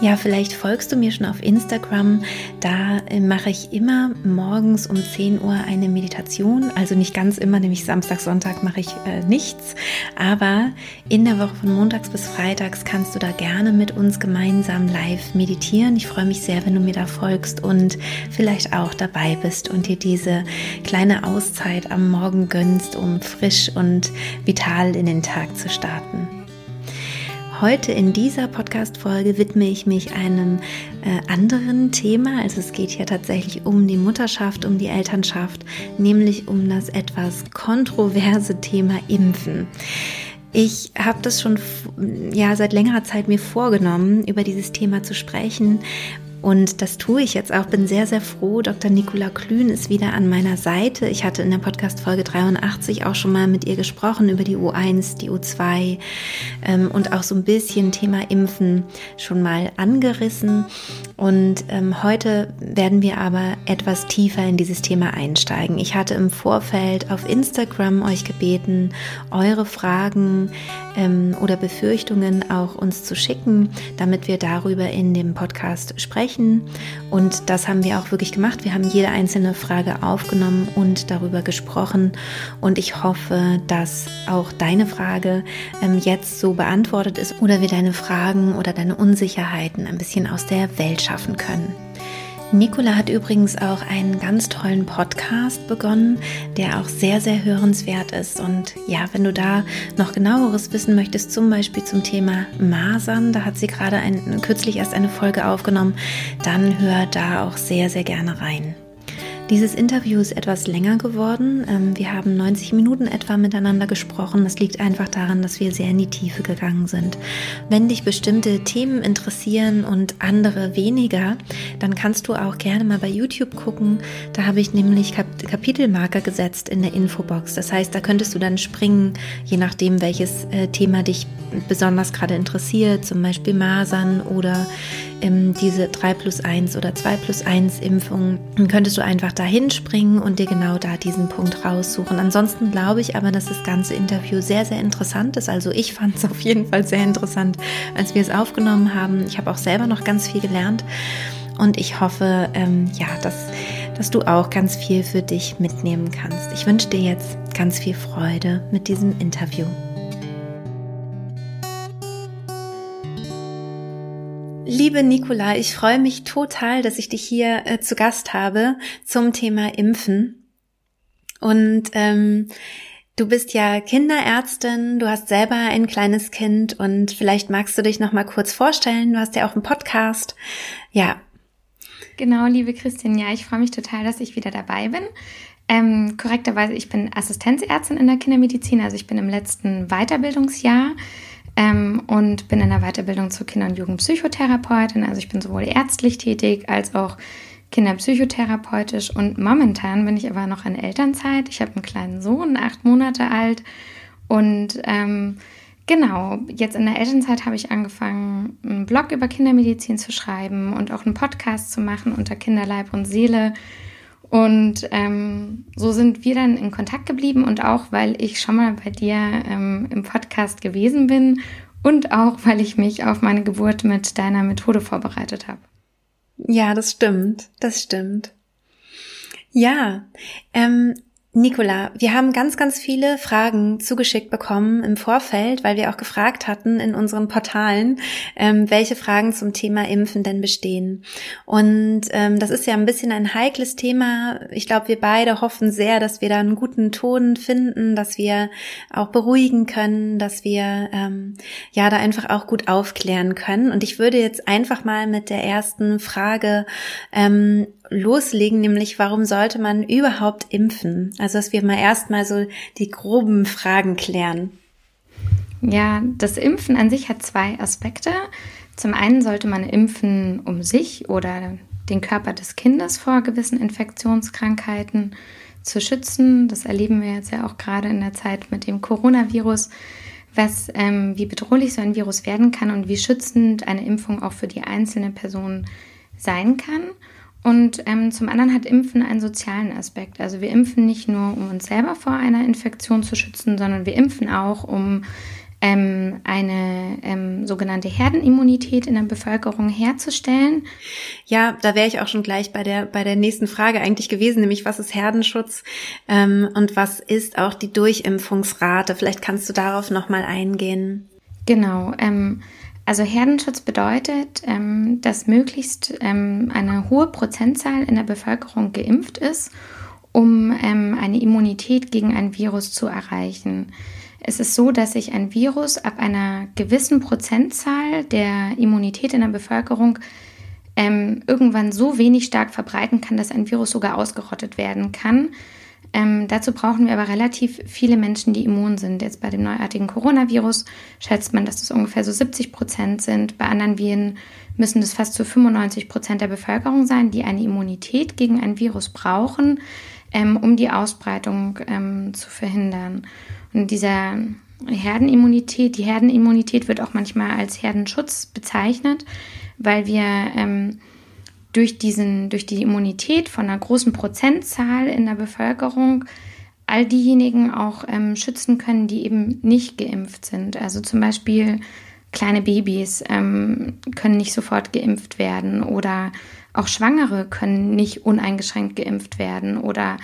Ja, vielleicht folgst du mir schon auf Instagram. Da äh, mache ich immer morgens um 10 Uhr eine Meditation. Also nicht ganz immer, nämlich Samstag, Sonntag mache ich äh, nichts. Aber in der Woche von Montags bis Freitags kannst du da gerne mit uns gemeinsam live meditieren. Ich freue mich sehr, wenn du mir da folgst und vielleicht auch dabei bist und dir diese kleine Auszeit am Morgen gönnst, um frisch und vital in den Tag zu starten. Heute in dieser Podcast-Folge widme ich mich einem äh, anderen Thema. Also es geht hier tatsächlich um die Mutterschaft, um die Elternschaft, nämlich um das etwas kontroverse Thema Impfen. Ich habe das schon ja seit längerer Zeit mir vorgenommen, über dieses Thema zu sprechen, und das tue ich jetzt auch. Bin sehr, sehr froh. Dr. Nicola Klün ist wieder an meiner Seite. Ich hatte in der Podcast-Folge 83 auch schon mal mit ihr gesprochen über die U1, die U2 ähm, und auch so ein bisschen Thema Impfen schon mal angerissen. Und ähm, heute werden wir aber etwas tiefer in dieses Thema einsteigen. Ich hatte im Vorfeld auf Instagram euch gebeten, eure Fragen ähm, oder Befürchtungen auch uns zu schicken, damit wir darüber in dem Podcast sprechen. Und das haben wir auch wirklich gemacht. Wir haben jede einzelne Frage aufgenommen und darüber gesprochen. Und ich hoffe, dass auch deine Frage ähm, jetzt so beantwortet ist oder wir deine Fragen oder deine Unsicherheiten ein bisschen aus der Welt schaffen können. Nicola hat übrigens auch einen ganz tollen Podcast begonnen, der auch sehr, sehr hörenswert ist. Und ja, wenn du da noch genaueres wissen möchtest, zum Beispiel zum Thema Masern, da hat sie gerade ein, kürzlich erst eine Folge aufgenommen, dann hör da auch sehr, sehr gerne rein. Dieses Interview ist etwas länger geworden. Ähm, wir haben 90 Minuten etwa miteinander gesprochen. Das liegt einfach daran, dass wir sehr in die Tiefe gegangen sind. Wenn dich bestimmte Themen interessieren und andere weniger, dann kannst du auch gerne mal bei YouTube gucken. Da habe ich nämlich Kapitelmarker gesetzt in der Infobox. Das heißt, da könntest du dann springen, je nachdem, welches äh, Thema dich besonders gerade interessiert, zum Beispiel Masern oder diese 3 plus 1 oder 2 plus 1 Impfung, dann könntest du einfach da hinspringen und dir genau da diesen Punkt raussuchen. Ansonsten glaube ich aber, dass das ganze Interview sehr, sehr interessant ist. Also ich fand es auf jeden Fall sehr interessant, als wir es aufgenommen haben. Ich habe auch selber noch ganz viel gelernt und ich hoffe, ähm, ja, dass, dass du auch ganz viel für dich mitnehmen kannst. Ich wünsche dir jetzt ganz viel Freude mit diesem Interview. Liebe Nicola, ich freue mich total, dass ich dich hier äh, zu Gast habe zum Thema Impfen. Und ähm, du bist ja Kinderärztin, du hast selber ein kleines Kind und vielleicht magst du dich noch mal kurz vorstellen. Du hast ja auch einen Podcast. Ja. Genau, liebe Christine, ja, ich freue mich total, dass ich wieder dabei bin. Ähm, korrekterweise, ich bin Assistenzärztin in der Kindermedizin, also ich bin im letzten Weiterbildungsjahr ähm, und bin in der Weiterbildung zur Kinder- und Jugendpsychotherapeutin. Also ich bin sowohl ärztlich tätig als auch kinderpsychotherapeutisch und momentan bin ich aber noch in Elternzeit. Ich habe einen kleinen Sohn, acht Monate alt und ähm, genau, jetzt in der Elternzeit habe ich angefangen, einen Blog über Kindermedizin zu schreiben und auch einen Podcast zu machen unter Kinderleib und Seele und ähm, so sind wir dann in Kontakt geblieben und auch, weil ich schon mal bei dir ähm, im Podcast gewesen bin und auch, weil ich mich auf meine Geburt mit deiner Methode vorbereitet habe. Ja, das stimmt, das stimmt. Ja, ähm, Nicola, wir haben ganz, ganz viele Fragen zugeschickt bekommen im Vorfeld, weil wir auch gefragt hatten in unseren Portalen, ähm, welche Fragen zum Thema Impfen denn bestehen. Und ähm, das ist ja ein bisschen ein heikles Thema. Ich glaube, wir beide hoffen sehr, dass wir da einen guten Ton finden, dass wir auch beruhigen können, dass wir ähm, ja da einfach auch gut aufklären können. Und ich würde jetzt einfach mal mit der ersten Frage ähm, loslegen, nämlich warum sollte man überhaupt impfen? Also, dass wir mal erstmal so die groben Fragen klären. Ja, das Impfen an sich hat zwei Aspekte. Zum einen sollte man impfen, um sich oder den Körper des Kindes vor gewissen Infektionskrankheiten zu schützen. Das erleben wir jetzt ja auch gerade in der Zeit mit dem Coronavirus. was, ähm, wie bedrohlich so ein Virus werden kann und wie schützend eine Impfung auch für die einzelne Person sein kann. Und ähm, zum anderen hat Impfen einen sozialen Aspekt. Also wir impfen nicht nur, um uns selber vor einer Infektion zu schützen, sondern wir impfen auch, um ähm, eine ähm, sogenannte Herdenimmunität in der Bevölkerung herzustellen. Ja, da wäre ich auch schon gleich bei der bei der nächsten Frage eigentlich gewesen, nämlich was ist Herdenschutz ähm, und was ist auch die Durchimpfungsrate? Vielleicht kannst du darauf noch mal eingehen. Genau. Also Herdenschutz bedeutet, ähm, dass möglichst ähm, eine hohe Prozentzahl in der Bevölkerung geimpft ist, um ähm, eine Immunität gegen ein Virus zu erreichen. Es ist so, dass sich ein Virus ab einer gewissen Prozentzahl der Immunität in der Bevölkerung ähm, irgendwann so wenig stark verbreiten kann, dass ein Virus sogar ausgerottet werden kann. Ähm, dazu brauchen wir aber relativ viele Menschen, die immun sind. Jetzt bei dem neuartigen Coronavirus schätzt man, dass das ungefähr so 70 Prozent sind. Bei anderen Viren müssen das fast zu 95 Prozent der Bevölkerung sein, die eine Immunität gegen ein Virus brauchen, ähm, um die Ausbreitung ähm, zu verhindern. Und dieser Herdenimmunität, die Herdenimmunität wird auch manchmal als Herdenschutz bezeichnet, weil wir ähm, durch, diesen, durch die Immunität von einer großen Prozentzahl in der Bevölkerung all diejenigen auch ähm, schützen können, die eben nicht geimpft sind. Also zum Beispiel kleine Babys ähm, können nicht sofort geimpft werden oder auch Schwangere können nicht uneingeschränkt geimpft werden oder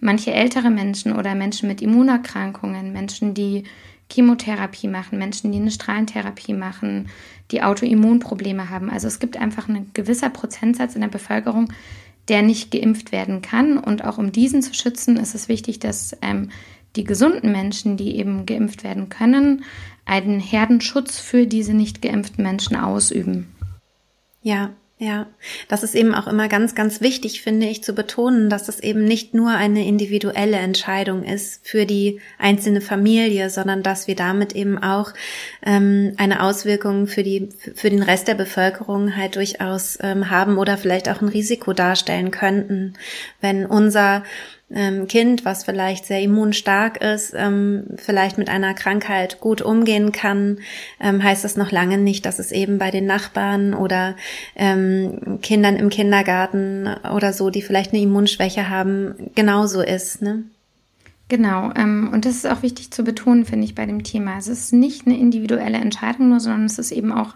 manche ältere Menschen oder Menschen mit Immunerkrankungen, Menschen, die Chemotherapie machen, Menschen, die eine Strahlentherapie machen, die Autoimmunprobleme haben. Also es gibt einfach einen gewisser Prozentsatz in der Bevölkerung, der nicht geimpft werden kann. Und auch um diesen zu schützen, ist es wichtig, dass ähm, die gesunden Menschen, die eben geimpft werden können, einen Herdenschutz für diese nicht geimpften Menschen ausüben. Ja, ja, das ist eben auch immer ganz, ganz wichtig, finde ich, zu betonen, dass es eben nicht nur eine individuelle Entscheidung ist für die einzelne Familie, sondern dass wir damit eben auch ähm, eine Auswirkung für die für den Rest der Bevölkerung halt durchaus ähm, haben oder vielleicht auch ein Risiko darstellen könnten, wenn unser ähm, Kind, was vielleicht sehr immunstark ist, ähm, vielleicht mit einer Krankheit gut umgehen kann, ähm, heißt das noch lange nicht, dass es eben bei den Nachbarn oder ähm, Kindern im Kindergarten oder so, die vielleicht eine Immunschwäche haben, genauso ist. Ne? Genau, ähm, und das ist auch wichtig zu betonen, finde ich, bei dem Thema. Es ist nicht eine individuelle Entscheidung nur, sondern es ist eben auch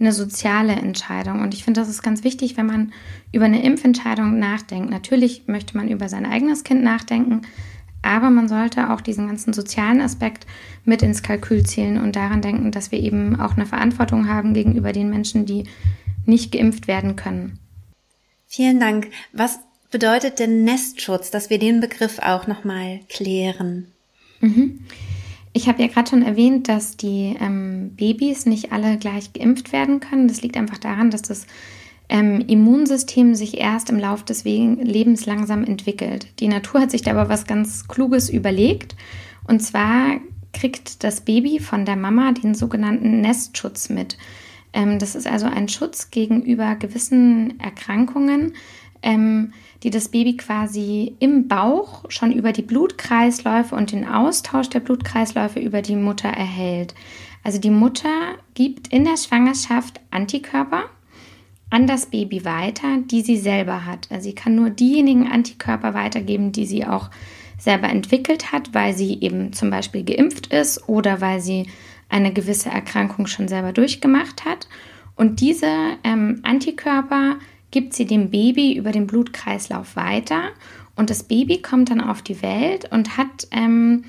eine soziale Entscheidung. Und ich finde, das ist ganz wichtig, wenn man über eine Impfentscheidung nachdenkt. Natürlich möchte man über sein eigenes Kind nachdenken, aber man sollte auch diesen ganzen sozialen Aspekt mit ins Kalkül zählen und daran denken, dass wir eben auch eine Verantwortung haben gegenüber den Menschen, die nicht geimpft werden können. Vielen Dank. Was bedeutet denn Nestschutz, dass wir den Begriff auch nochmal klären? Mhm. Ich habe ja gerade schon erwähnt, dass die ähm, Babys nicht alle gleich geimpft werden können. Das liegt einfach daran, dass das ähm, Immunsystem sich erst im Laufe des Lebens langsam entwickelt. Die Natur hat sich da aber was ganz Kluges überlegt. Und zwar kriegt das Baby von der Mama den sogenannten Nestschutz mit. Ähm, das ist also ein Schutz gegenüber gewissen Erkrankungen. Ähm, die das Baby quasi im Bauch schon über die Blutkreisläufe und den Austausch der Blutkreisläufe über die Mutter erhält. Also die Mutter gibt in der Schwangerschaft Antikörper an das Baby weiter, die sie selber hat. Also sie kann nur diejenigen Antikörper weitergeben, die sie auch selber entwickelt hat, weil sie eben zum Beispiel geimpft ist oder weil sie eine gewisse Erkrankung schon selber durchgemacht hat. Und diese ähm, Antikörper gibt sie dem Baby über den Blutkreislauf weiter und das Baby kommt dann auf die Welt und hat, ähm,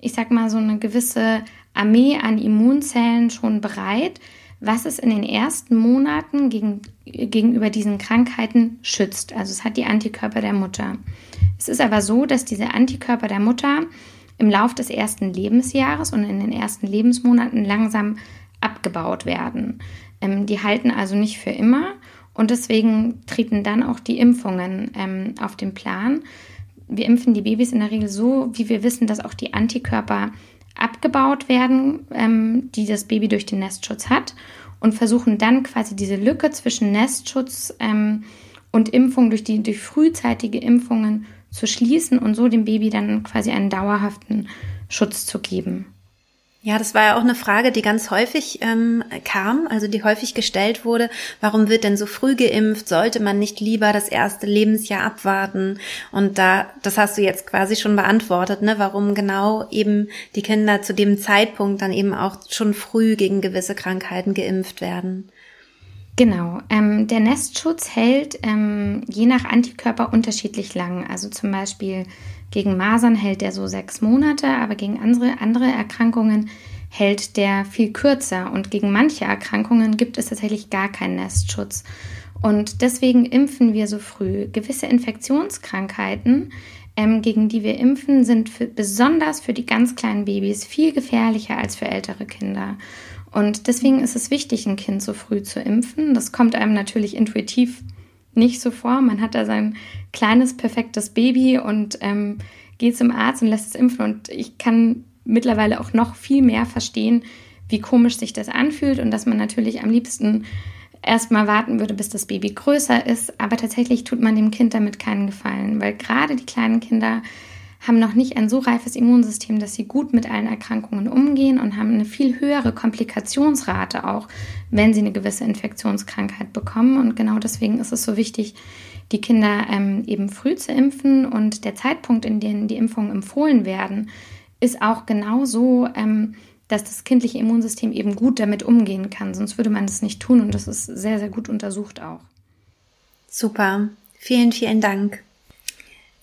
ich sag mal, so eine gewisse Armee an Immunzellen schon bereit, was es in den ersten Monaten gegen, gegenüber diesen Krankheiten schützt. Also es hat die Antikörper der Mutter. Es ist aber so, dass diese Antikörper der Mutter im Lauf des ersten Lebensjahres und in den ersten Lebensmonaten langsam abgebaut werden. Ähm, die halten also nicht für immer und deswegen treten dann auch die Impfungen ähm, auf den Plan. Wir impfen die Babys in der Regel so, wie wir wissen, dass auch die Antikörper abgebaut werden, ähm, die das Baby durch den Nestschutz hat und versuchen dann quasi diese Lücke zwischen Nestschutz ähm, und Impfung durch die durch frühzeitige Impfungen zu schließen und so dem Baby dann quasi einen dauerhaften Schutz zu geben. Ja, das war ja auch eine Frage, die ganz häufig ähm, kam, also die häufig gestellt wurde. Warum wird denn so früh geimpft? Sollte man nicht lieber das erste Lebensjahr abwarten? Und da, das hast du jetzt quasi schon beantwortet, ne? Warum genau eben die Kinder zu dem Zeitpunkt dann eben auch schon früh gegen gewisse Krankheiten geimpft werden? Genau. Ähm, der Nestschutz hält ähm, je nach Antikörper unterschiedlich lang. Also zum Beispiel gegen Masern hält der so sechs Monate, aber gegen andere, andere Erkrankungen hält der viel kürzer. Und gegen manche Erkrankungen gibt es tatsächlich gar keinen Nestschutz. Und deswegen impfen wir so früh. Gewisse Infektionskrankheiten, ähm, gegen die wir impfen, sind für, besonders für die ganz kleinen Babys viel gefährlicher als für ältere Kinder. Und deswegen ist es wichtig, ein Kind so früh zu impfen. Das kommt einem natürlich intuitiv nicht so vor. Man hat da sein kleines, perfektes Baby und ähm, geht zum Arzt und lässt es impfen. Und ich kann mittlerweile auch noch viel mehr verstehen, wie komisch sich das anfühlt und dass man natürlich am liebsten erstmal warten würde, bis das Baby größer ist. Aber tatsächlich tut man dem Kind damit keinen Gefallen, weil gerade die kleinen Kinder haben noch nicht ein so reifes Immunsystem, dass sie gut mit allen Erkrankungen umgehen und haben eine viel höhere Komplikationsrate auch, wenn sie eine gewisse Infektionskrankheit bekommen. Und genau deswegen ist es so wichtig, die Kinder ähm, eben früh zu impfen. Und der Zeitpunkt, in dem die Impfungen empfohlen werden, ist auch genau so, ähm, dass das kindliche Immunsystem eben gut damit umgehen kann. Sonst würde man das nicht tun. Und das ist sehr, sehr gut untersucht auch. Super. Vielen, vielen Dank.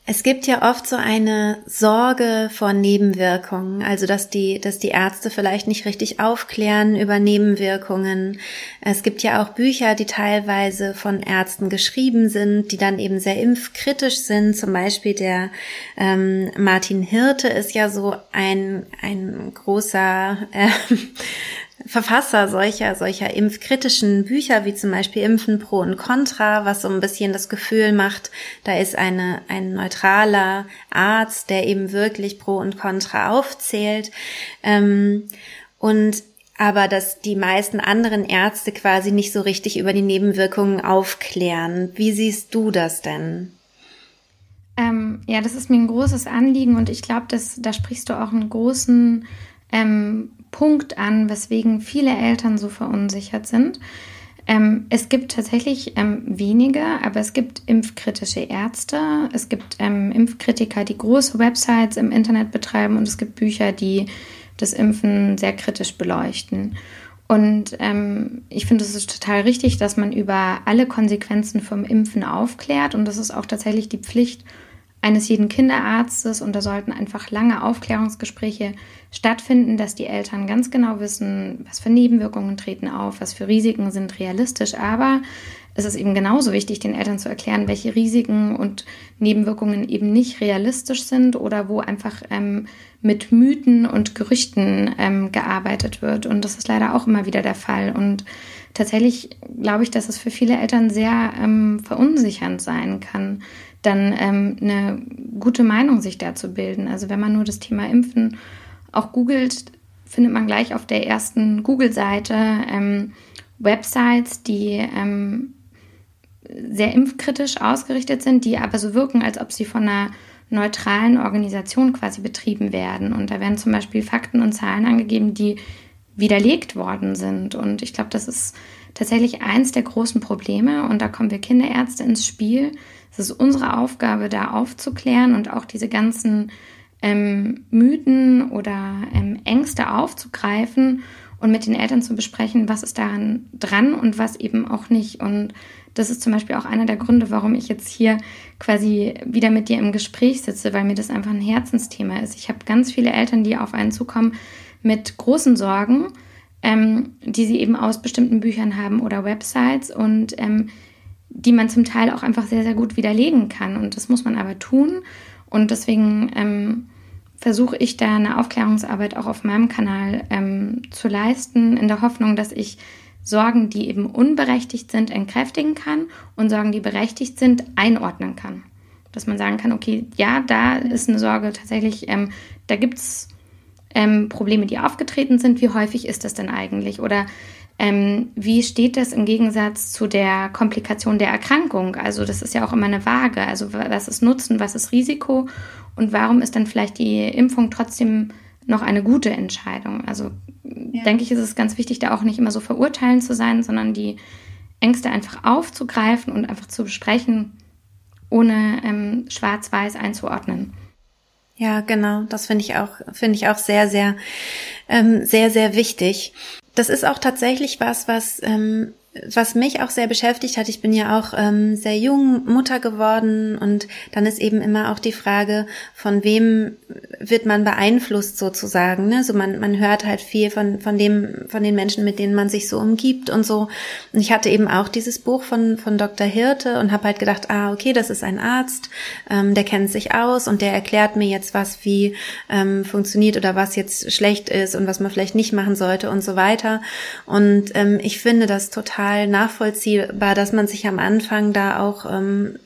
Es gibt ja oft so eine Sorge vor Nebenwirkungen, also dass die, dass die Ärzte vielleicht nicht richtig aufklären über Nebenwirkungen. Es gibt ja auch Bücher, die teilweise von Ärzten geschrieben sind, die dann eben sehr impfkritisch sind. Zum Beispiel der ähm, Martin Hirte ist ja so ein, ein großer äh, Verfasser solcher, solcher impfkritischen Bücher, wie zum Beispiel Impfen pro und contra, was so ein bisschen das Gefühl macht, da ist eine, ein neutraler Arzt, der eben wirklich pro und contra aufzählt. Ähm, und aber dass die meisten anderen Ärzte quasi nicht so richtig über die Nebenwirkungen aufklären. Wie siehst du das denn? Ähm, ja, das ist mir ein großes Anliegen und ich glaube, da sprichst du auch einen großen ähm, Punkt an, weswegen viele Eltern so verunsichert sind. Ähm, es gibt tatsächlich ähm, wenige, aber es gibt impfkritische Ärzte, es gibt ähm, Impfkritiker, die große Websites im Internet betreiben und es gibt Bücher, die das Impfen sehr kritisch beleuchten. Und ähm, ich finde, es ist total richtig, dass man über alle Konsequenzen vom Impfen aufklärt und das ist auch tatsächlich die Pflicht eines jeden Kinderarztes und da sollten einfach lange Aufklärungsgespräche stattfinden, dass die Eltern ganz genau wissen, was für Nebenwirkungen treten auf, was für Risiken sind realistisch, aber es ist eben genauso wichtig, den Eltern zu erklären, welche Risiken und Nebenwirkungen eben nicht realistisch sind oder wo einfach ähm, mit Mythen und Gerüchten ähm, gearbeitet wird. Und das ist leider auch immer wieder der Fall. Und tatsächlich glaube ich, dass es für viele Eltern sehr ähm, verunsichernd sein kann, dann ähm, eine gute Meinung sich dazu bilden. Also wenn man nur das Thema Impfen auch googelt, findet man gleich auf der ersten Google-Seite ähm, Websites, die ähm, sehr impfkritisch ausgerichtet sind, die aber so wirken, als ob sie von einer neutralen Organisation quasi betrieben werden. Und da werden zum Beispiel Fakten und Zahlen angegeben, die widerlegt worden sind. Und ich glaube, das ist tatsächlich eins der großen Probleme. Und da kommen wir Kinderärzte ins Spiel, es ist unsere Aufgabe, da aufzuklären und auch diese ganzen ähm, Mythen oder ähm, Ängste aufzugreifen und mit den Eltern zu besprechen, was ist daran dran und was eben auch nicht. Und das ist zum Beispiel auch einer der Gründe, warum ich jetzt hier quasi wieder mit dir im Gespräch sitze, weil mir das einfach ein Herzensthema ist. Ich habe ganz viele Eltern, die auf einen zukommen mit großen Sorgen, ähm, die sie eben aus bestimmten Büchern haben oder Websites und ähm, die man zum Teil auch einfach sehr, sehr gut widerlegen kann. Und das muss man aber tun. Und deswegen ähm, versuche ich da eine Aufklärungsarbeit auch auf meinem Kanal ähm, zu leisten, in der Hoffnung, dass ich Sorgen, die eben unberechtigt sind, entkräftigen kann und Sorgen, die berechtigt sind, einordnen kann. Dass man sagen kann, okay, ja, da ist eine Sorge tatsächlich, ähm, da gibt es ähm, Probleme, die aufgetreten sind. Wie häufig ist das denn eigentlich? Oder ähm, wie steht das im Gegensatz zu der Komplikation der Erkrankung? Also das ist ja auch immer eine Waage. Also was ist Nutzen, was ist Risiko und warum ist dann vielleicht die Impfung trotzdem noch eine gute Entscheidung. Also ja. denke ich, ist es ganz wichtig, da auch nicht immer so verurteilend zu sein, sondern die Ängste einfach aufzugreifen und einfach zu besprechen, ohne ähm, schwarz-weiß einzuordnen. Ja, genau. Das finde ich auch, finde ich auch sehr, sehr, ähm, sehr, sehr wichtig. Das ist auch tatsächlich was, was ähm, was mich auch sehr beschäftigt hat, ich bin ja auch ähm, sehr jung Mutter geworden und dann ist eben immer auch die Frage, von wem wird man beeinflusst sozusagen. Ne? So man, man hört halt viel von, von dem, von den Menschen, mit denen man sich so umgibt und so. Und ich hatte eben auch dieses Buch von, von Dr. Hirte und habe halt gedacht, ah, okay, das ist ein Arzt, ähm, der kennt sich aus und der erklärt mir jetzt was, wie ähm, funktioniert oder was jetzt schlecht ist und was man vielleicht nicht machen sollte und so weiter. Und ähm, ich finde das total total nachvollziehbar, dass man sich am Anfang da auch ähm,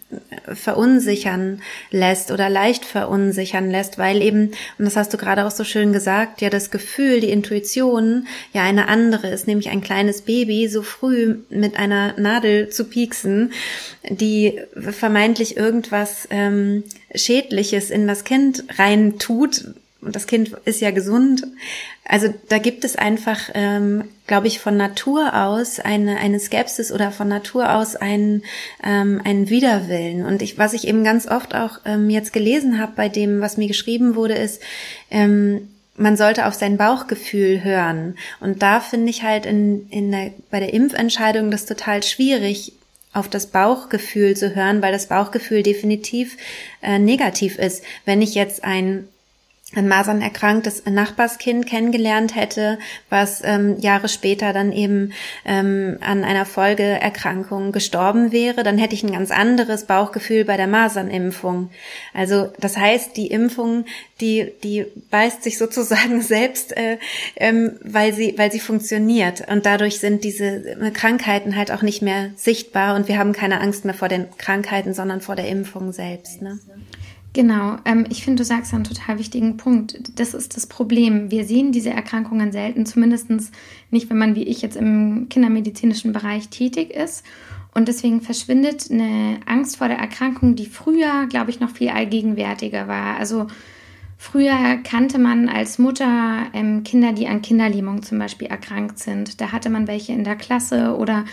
verunsichern lässt oder leicht verunsichern lässt, weil eben, und das hast du gerade auch so schön gesagt, ja das Gefühl, die Intuition ja eine andere ist, nämlich ein kleines Baby so früh mit einer Nadel zu pieksen, die vermeintlich irgendwas ähm, Schädliches in das Kind rein tut, und das Kind ist ja gesund. Also da gibt es einfach, ähm, glaube ich, von Natur aus eine, eine Skepsis oder von Natur aus einen, ähm, einen Widerwillen. Und ich, was ich eben ganz oft auch ähm, jetzt gelesen habe bei dem, was mir geschrieben wurde, ist, ähm, man sollte auf sein Bauchgefühl hören. Und da finde ich halt in, in der, bei der Impfentscheidung das total schwierig, auf das Bauchgefühl zu hören, weil das Bauchgefühl definitiv äh, negativ ist. Wenn ich jetzt ein ein Masern erkranktes Nachbarskind kennengelernt hätte, was ähm, Jahre später dann eben ähm, an einer Folgeerkrankung gestorben wäre, dann hätte ich ein ganz anderes Bauchgefühl bei der Masernimpfung. Also das heißt, die Impfung, die die beißt sich sozusagen selbst, äh, ähm, weil sie weil sie funktioniert und dadurch sind diese Krankheiten halt auch nicht mehr sichtbar und wir haben keine Angst mehr vor den Krankheiten, sondern vor der Impfung selbst. Ne? Genau, ähm, ich finde, du sagst einen total wichtigen Punkt. Das ist das Problem. Wir sehen diese Erkrankungen selten, zumindest nicht, wenn man wie ich jetzt im kindermedizinischen Bereich tätig ist. Und deswegen verschwindet eine Angst vor der Erkrankung, die früher, glaube ich, noch viel allgegenwärtiger war. Also früher kannte man als Mutter ähm, Kinder, die an Kinderlähmung zum Beispiel erkrankt sind. Da hatte man welche in der Klasse oder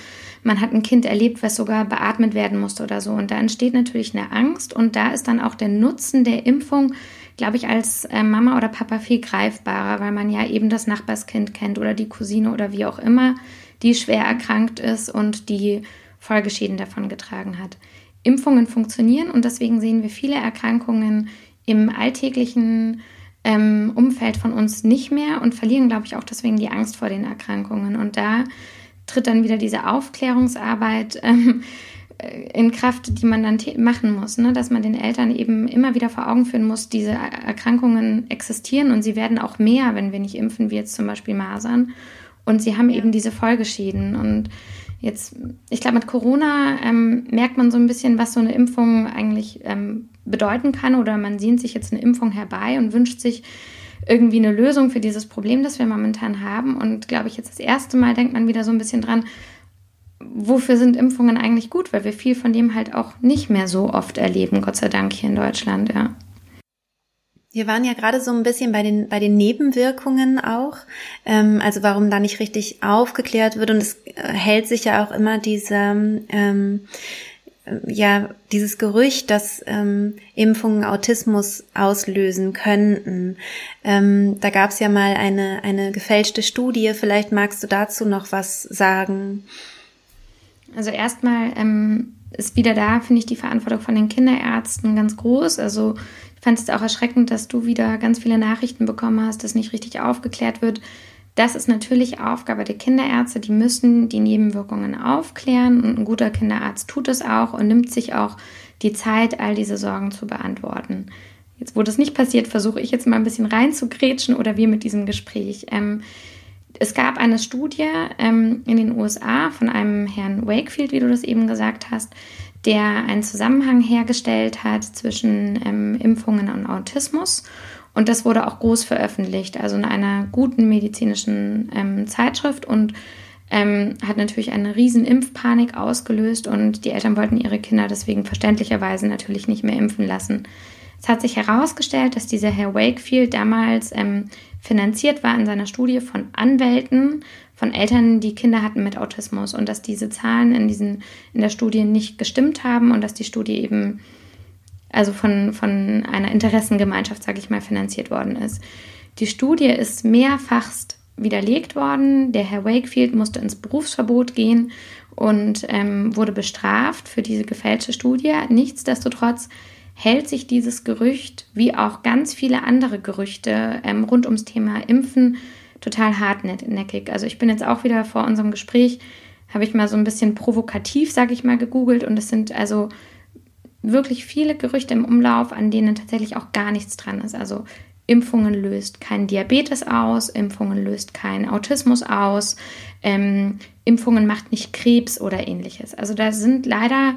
man hat ein Kind erlebt, was sogar beatmet werden musste oder so. Und da entsteht natürlich eine Angst und da ist dann auch der Nutzen der Impfung, glaube ich, als äh, Mama oder Papa viel greifbarer, weil man ja eben das Nachbarskind kennt oder die Cousine oder wie auch immer, die schwer erkrankt ist und die Folgeschäden davon getragen hat. Impfungen funktionieren und deswegen sehen wir viele Erkrankungen im alltäglichen ähm, Umfeld von uns nicht mehr und verlieren, glaube ich, auch deswegen die Angst vor den Erkrankungen. Und da tritt dann wieder diese Aufklärungsarbeit ähm, äh, in Kraft, die man dann machen muss, ne? dass man den Eltern eben immer wieder vor Augen führen muss, diese Erkrankungen existieren und sie werden auch mehr, wenn wir nicht impfen, wie jetzt zum Beispiel Masern. Und sie haben ja. eben diese Folgeschäden. Und jetzt, ich glaube, mit Corona ähm, merkt man so ein bisschen, was so eine Impfung eigentlich ähm, bedeuten kann. Oder man sehnt sich jetzt eine Impfung herbei und wünscht sich irgendwie eine Lösung für dieses Problem, das wir momentan haben. Und glaube ich, jetzt das erste Mal denkt man wieder so ein bisschen dran, wofür sind Impfungen eigentlich gut, weil wir viel von dem halt auch nicht mehr so oft erleben, Gott sei Dank hier in Deutschland, ja. Wir waren ja gerade so ein bisschen bei den, bei den Nebenwirkungen auch, ähm, also warum da nicht richtig aufgeklärt wird und es äh, hält sich ja auch immer diese, ähm, ja dieses Gerücht, dass ähm, Impfungen Autismus auslösen könnten. Ähm, da gab es ja mal eine eine gefälschte Studie. Vielleicht magst du dazu noch was sagen. Also erstmal ähm, ist wieder da, finde ich, die Verantwortung von den Kinderärzten ganz groß. Also ich fand es auch erschreckend, dass du wieder ganz viele Nachrichten bekommen hast, dass nicht richtig aufgeklärt wird das ist natürlich Aufgabe der Kinderärzte. Die müssen die Nebenwirkungen aufklären und ein guter Kinderarzt tut es auch und nimmt sich auch die Zeit, all diese Sorgen zu beantworten. Jetzt, wo das nicht passiert, versuche ich jetzt mal ein bisschen reinzugrätschen oder wir mit diesem Gespräch. Ähm, es gab eine Studie ähm, in den USA von einem Herrn Wakefield, wie du das eben gesagt hast, der einen Zusammenhang hergestellt hat zwischen ähm, Impfungen und Autismus. Und das wurde auch groß veröffentlicht, also in einer guten medizinischen ähm, Zeitschrift und ähm, hat natürlich eine riesen Impfpanik ausgelöst und die Eltern wollten ihre Kinder deswegen verständlicherweise natürlich nicht mehr impfen lassen. Es hat sich herausgestellt, dass dieser Herr Wakefield damals ähm, finanziert war in seiner Studie von Anwälten, von Eltern, die Kinder hatten mit Autismus und dass diese Zahlen in, diesen, in der Studie nicht gestimmt haben und dass die Studie eben also von, von einer Interessengemeinschaft, sage ich mal, finanziert worden ist. Die Studie ist mehrfachst widerlegt worden. Der Herr Wakefield musste ins Berufsverbot gehen und ähm, wurde bestraft für diese gefälschte Studie. Nichtsdestotrotz hält sich dieses Gerücht, wie auch ganz viele andere Gerüchte ähm, rund ums Thema Impfen, total hartnäckig. Also ich bin jetzt auch wieder vor unserem Gespräch, habe ich mal so ein bisschen provokativ, sage ich mal, gegoogelt und es sind also wirklich viele Gerüchte im Umlauf, an denen tatsächlich auch gar nichts dran ist. Also Impfungen löst kein Diabetes aus, Impfungen löst kein Autismus aus, ähm, Impfungen macht nicht Krebs oder ähnliches. Also da sind leider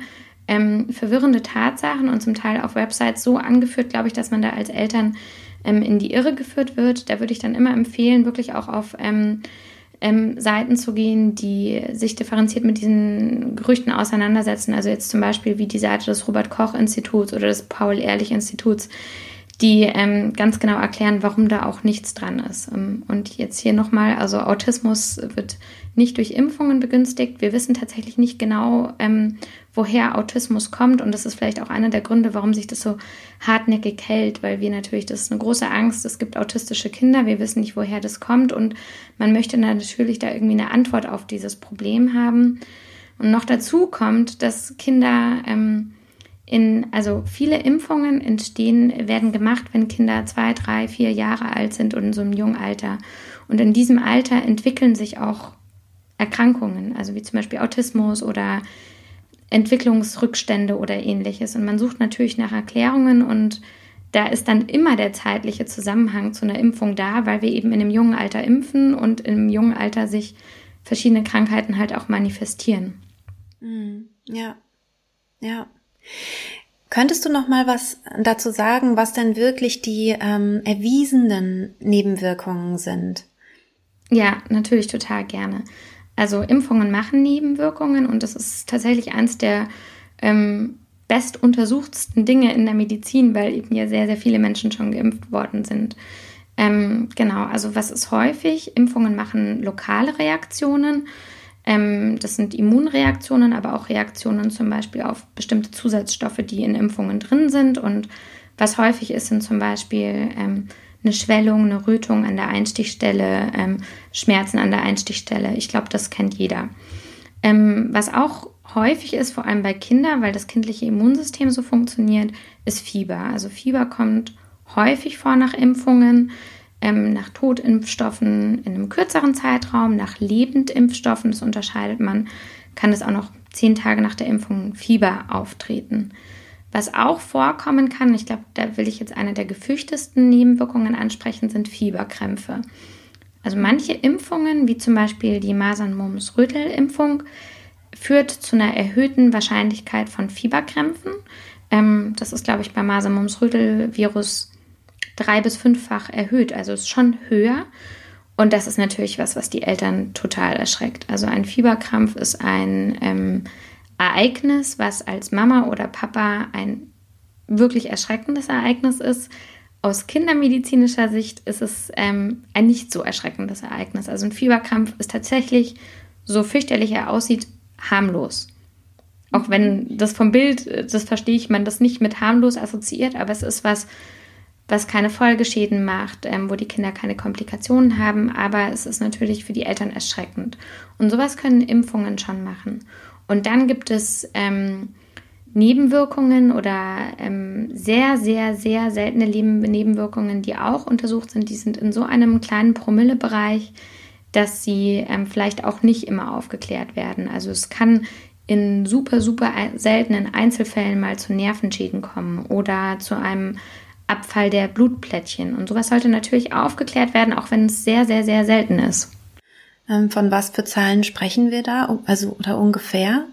ähm, verwirrende Tatsachen und zum Teil auf Websites so angeführt, glaube ich, dass man da als Eltern ähm, in die Irre geführt wird. Da würde ich dann immer empfehlen, wirklich auch auf ähm, Seiten zu gehen, die sich differenziert mit diesen Gerüchten auseinandersetzen. Also jetzt zum Beispiel wie die Seite des Robert Koch Instituts oder des Paul Ehrlich Instituts, die ähm, ganz genau erklären, warum da auch nichts dran ist. Ähm, und jetzt hier nochmal, also Autismus wird nicht durch Impfungen begünstigt. Wir wissen tatsächlich nicht genau, ähm, woher Autismus kommt. Und das ist vielleicht auch einer der Gründe, warum sich das so hartnäckig hält, weil wir natürlich, das ist eine große Angst, es gibt autistische Kinder, wir wissen nicht, woher das kommt. Und man möchte natürlich da irgendwie eine Antwort auf dieses Problem haben. Und noch dazu kommt, dass Kinder ähm, in, also viele Impfungen entstehen, werden gemacht, wenn Kinder zwei, drei, vier Jahre alt sind und in so einem jungen Alter. Und in diesem Alter entwickeln sich auch Erkrankungen, also wie zum Beispiel Autismus oder Entwicklungsrückstände oder ähnliches. Und man sucht natürlich nach Erklärungen und da ist dann immer der zeitliche Zusammenhang zu einer Impfung da, weil wir eben in einem jungen Alter impfen und im jungen Alter sich verschiedene Krankheiten halt auch manifestieren. Hm, ja, ja. Könntest du noch mal was dazu sagen, was denn wirklich die ähm, erwiesenen Nebenwirkungen sind? Ja, natürlich total gerne. Also Impfungen machen Nebenwirkungen und das ist tatsächlich eines der ähm, bestuntersuchtsten Dinge in der Medizin, weil eben ja sehr, sehr viele Menschen schon geimpft worden sind. Ähm, genau, also was ist häufig? Impfungen machen lokale Reaktionen. Ähm, das sind Immunreaktionen, aber auch Reaktionen zum Beispiel auf bestimmte Zusatzstoffe, die in Impfungen drin sind. Und was häufig ist, sind zum Beispiel ähm, eine Schwellung, eine Rötung an der Einstichstelle, ähm, Schmerzen an der Einstichstelle. Ich glaube, das kennt jeder. Ähm, was auch häufig ist, vor allem bei Kindern, weil das kindliche Immunsystem so funktioniert, ist Fieber. Also Fieber kommt häufig vor nach Impfungen ähm, nach Totimpfstoffen in einem kürzeren Zeitraum, nach Lebendimpfstoffen, das unterscheidet man, kann es auch noch zehn Tage nach der Impfung Fieber auftreten. Was auch vorkommen kann, ich glaube, da will ich jetzt eine der gefürchtesten Nebenwirkungen ansprechen, sind Fieberkrämpfe. Also manche Impfungen, wie zum Beispiel die Masern-Mumps-Rötel-Impfung, führt zu einer erhöhten Wahrscheinlichkeit von Fieberkrämpfen. Ähm, das ist, glaube ich, bei Masern-Mumps-Rötel-Virus drei- bis fünffach erhöht. Also ist schon höher. Und das ist natürlich was, was die Eltern total erschreckt. Also ein Fieberkrampf ist ein ähm, Ereignis, was als Mama oder Papa ein wirklich erschreckendes Ereignis ist. Aus kindermedizinischer Sicht ist es ähm, ein nicht so erschreckendes Ereignis. Also ein Fieberkrampf ist tatsächlich, so fürchterlich er aussieht, harmlos. Auch wenn das vom Bild, das verstehe ich, man das nicht mit harmlos assoziiert, aber es ist was, was keine Folgeschäden macht, ähm, wo die Kinder keine Komplikationen haben, aber es ist natürlich für die Eltern erschreckend. Und sowas können Impfungen schon machen. Und dann gibt es ähm, Nebenwirkungen oder ähm, sehr, sehr, sehr seltene Nebenwirkungen, die auch untersucht sind. Die sind in so einem kleinen Promillebereich, dass sie ähm, vielleicht auch nicht immer aufgeklärt werden. Also es kann in super, super seltenen Einzelfällen mal zu Nervenschäden kommen oder zu einem Abfall der Blutplättchen. Und sowas sollte natürlich aufgeklärt werden, auch wenn es sehr, sehr, sehr selten ist. Ähm, von was für Zahlen sprechen wir da? Also oder ungefähr?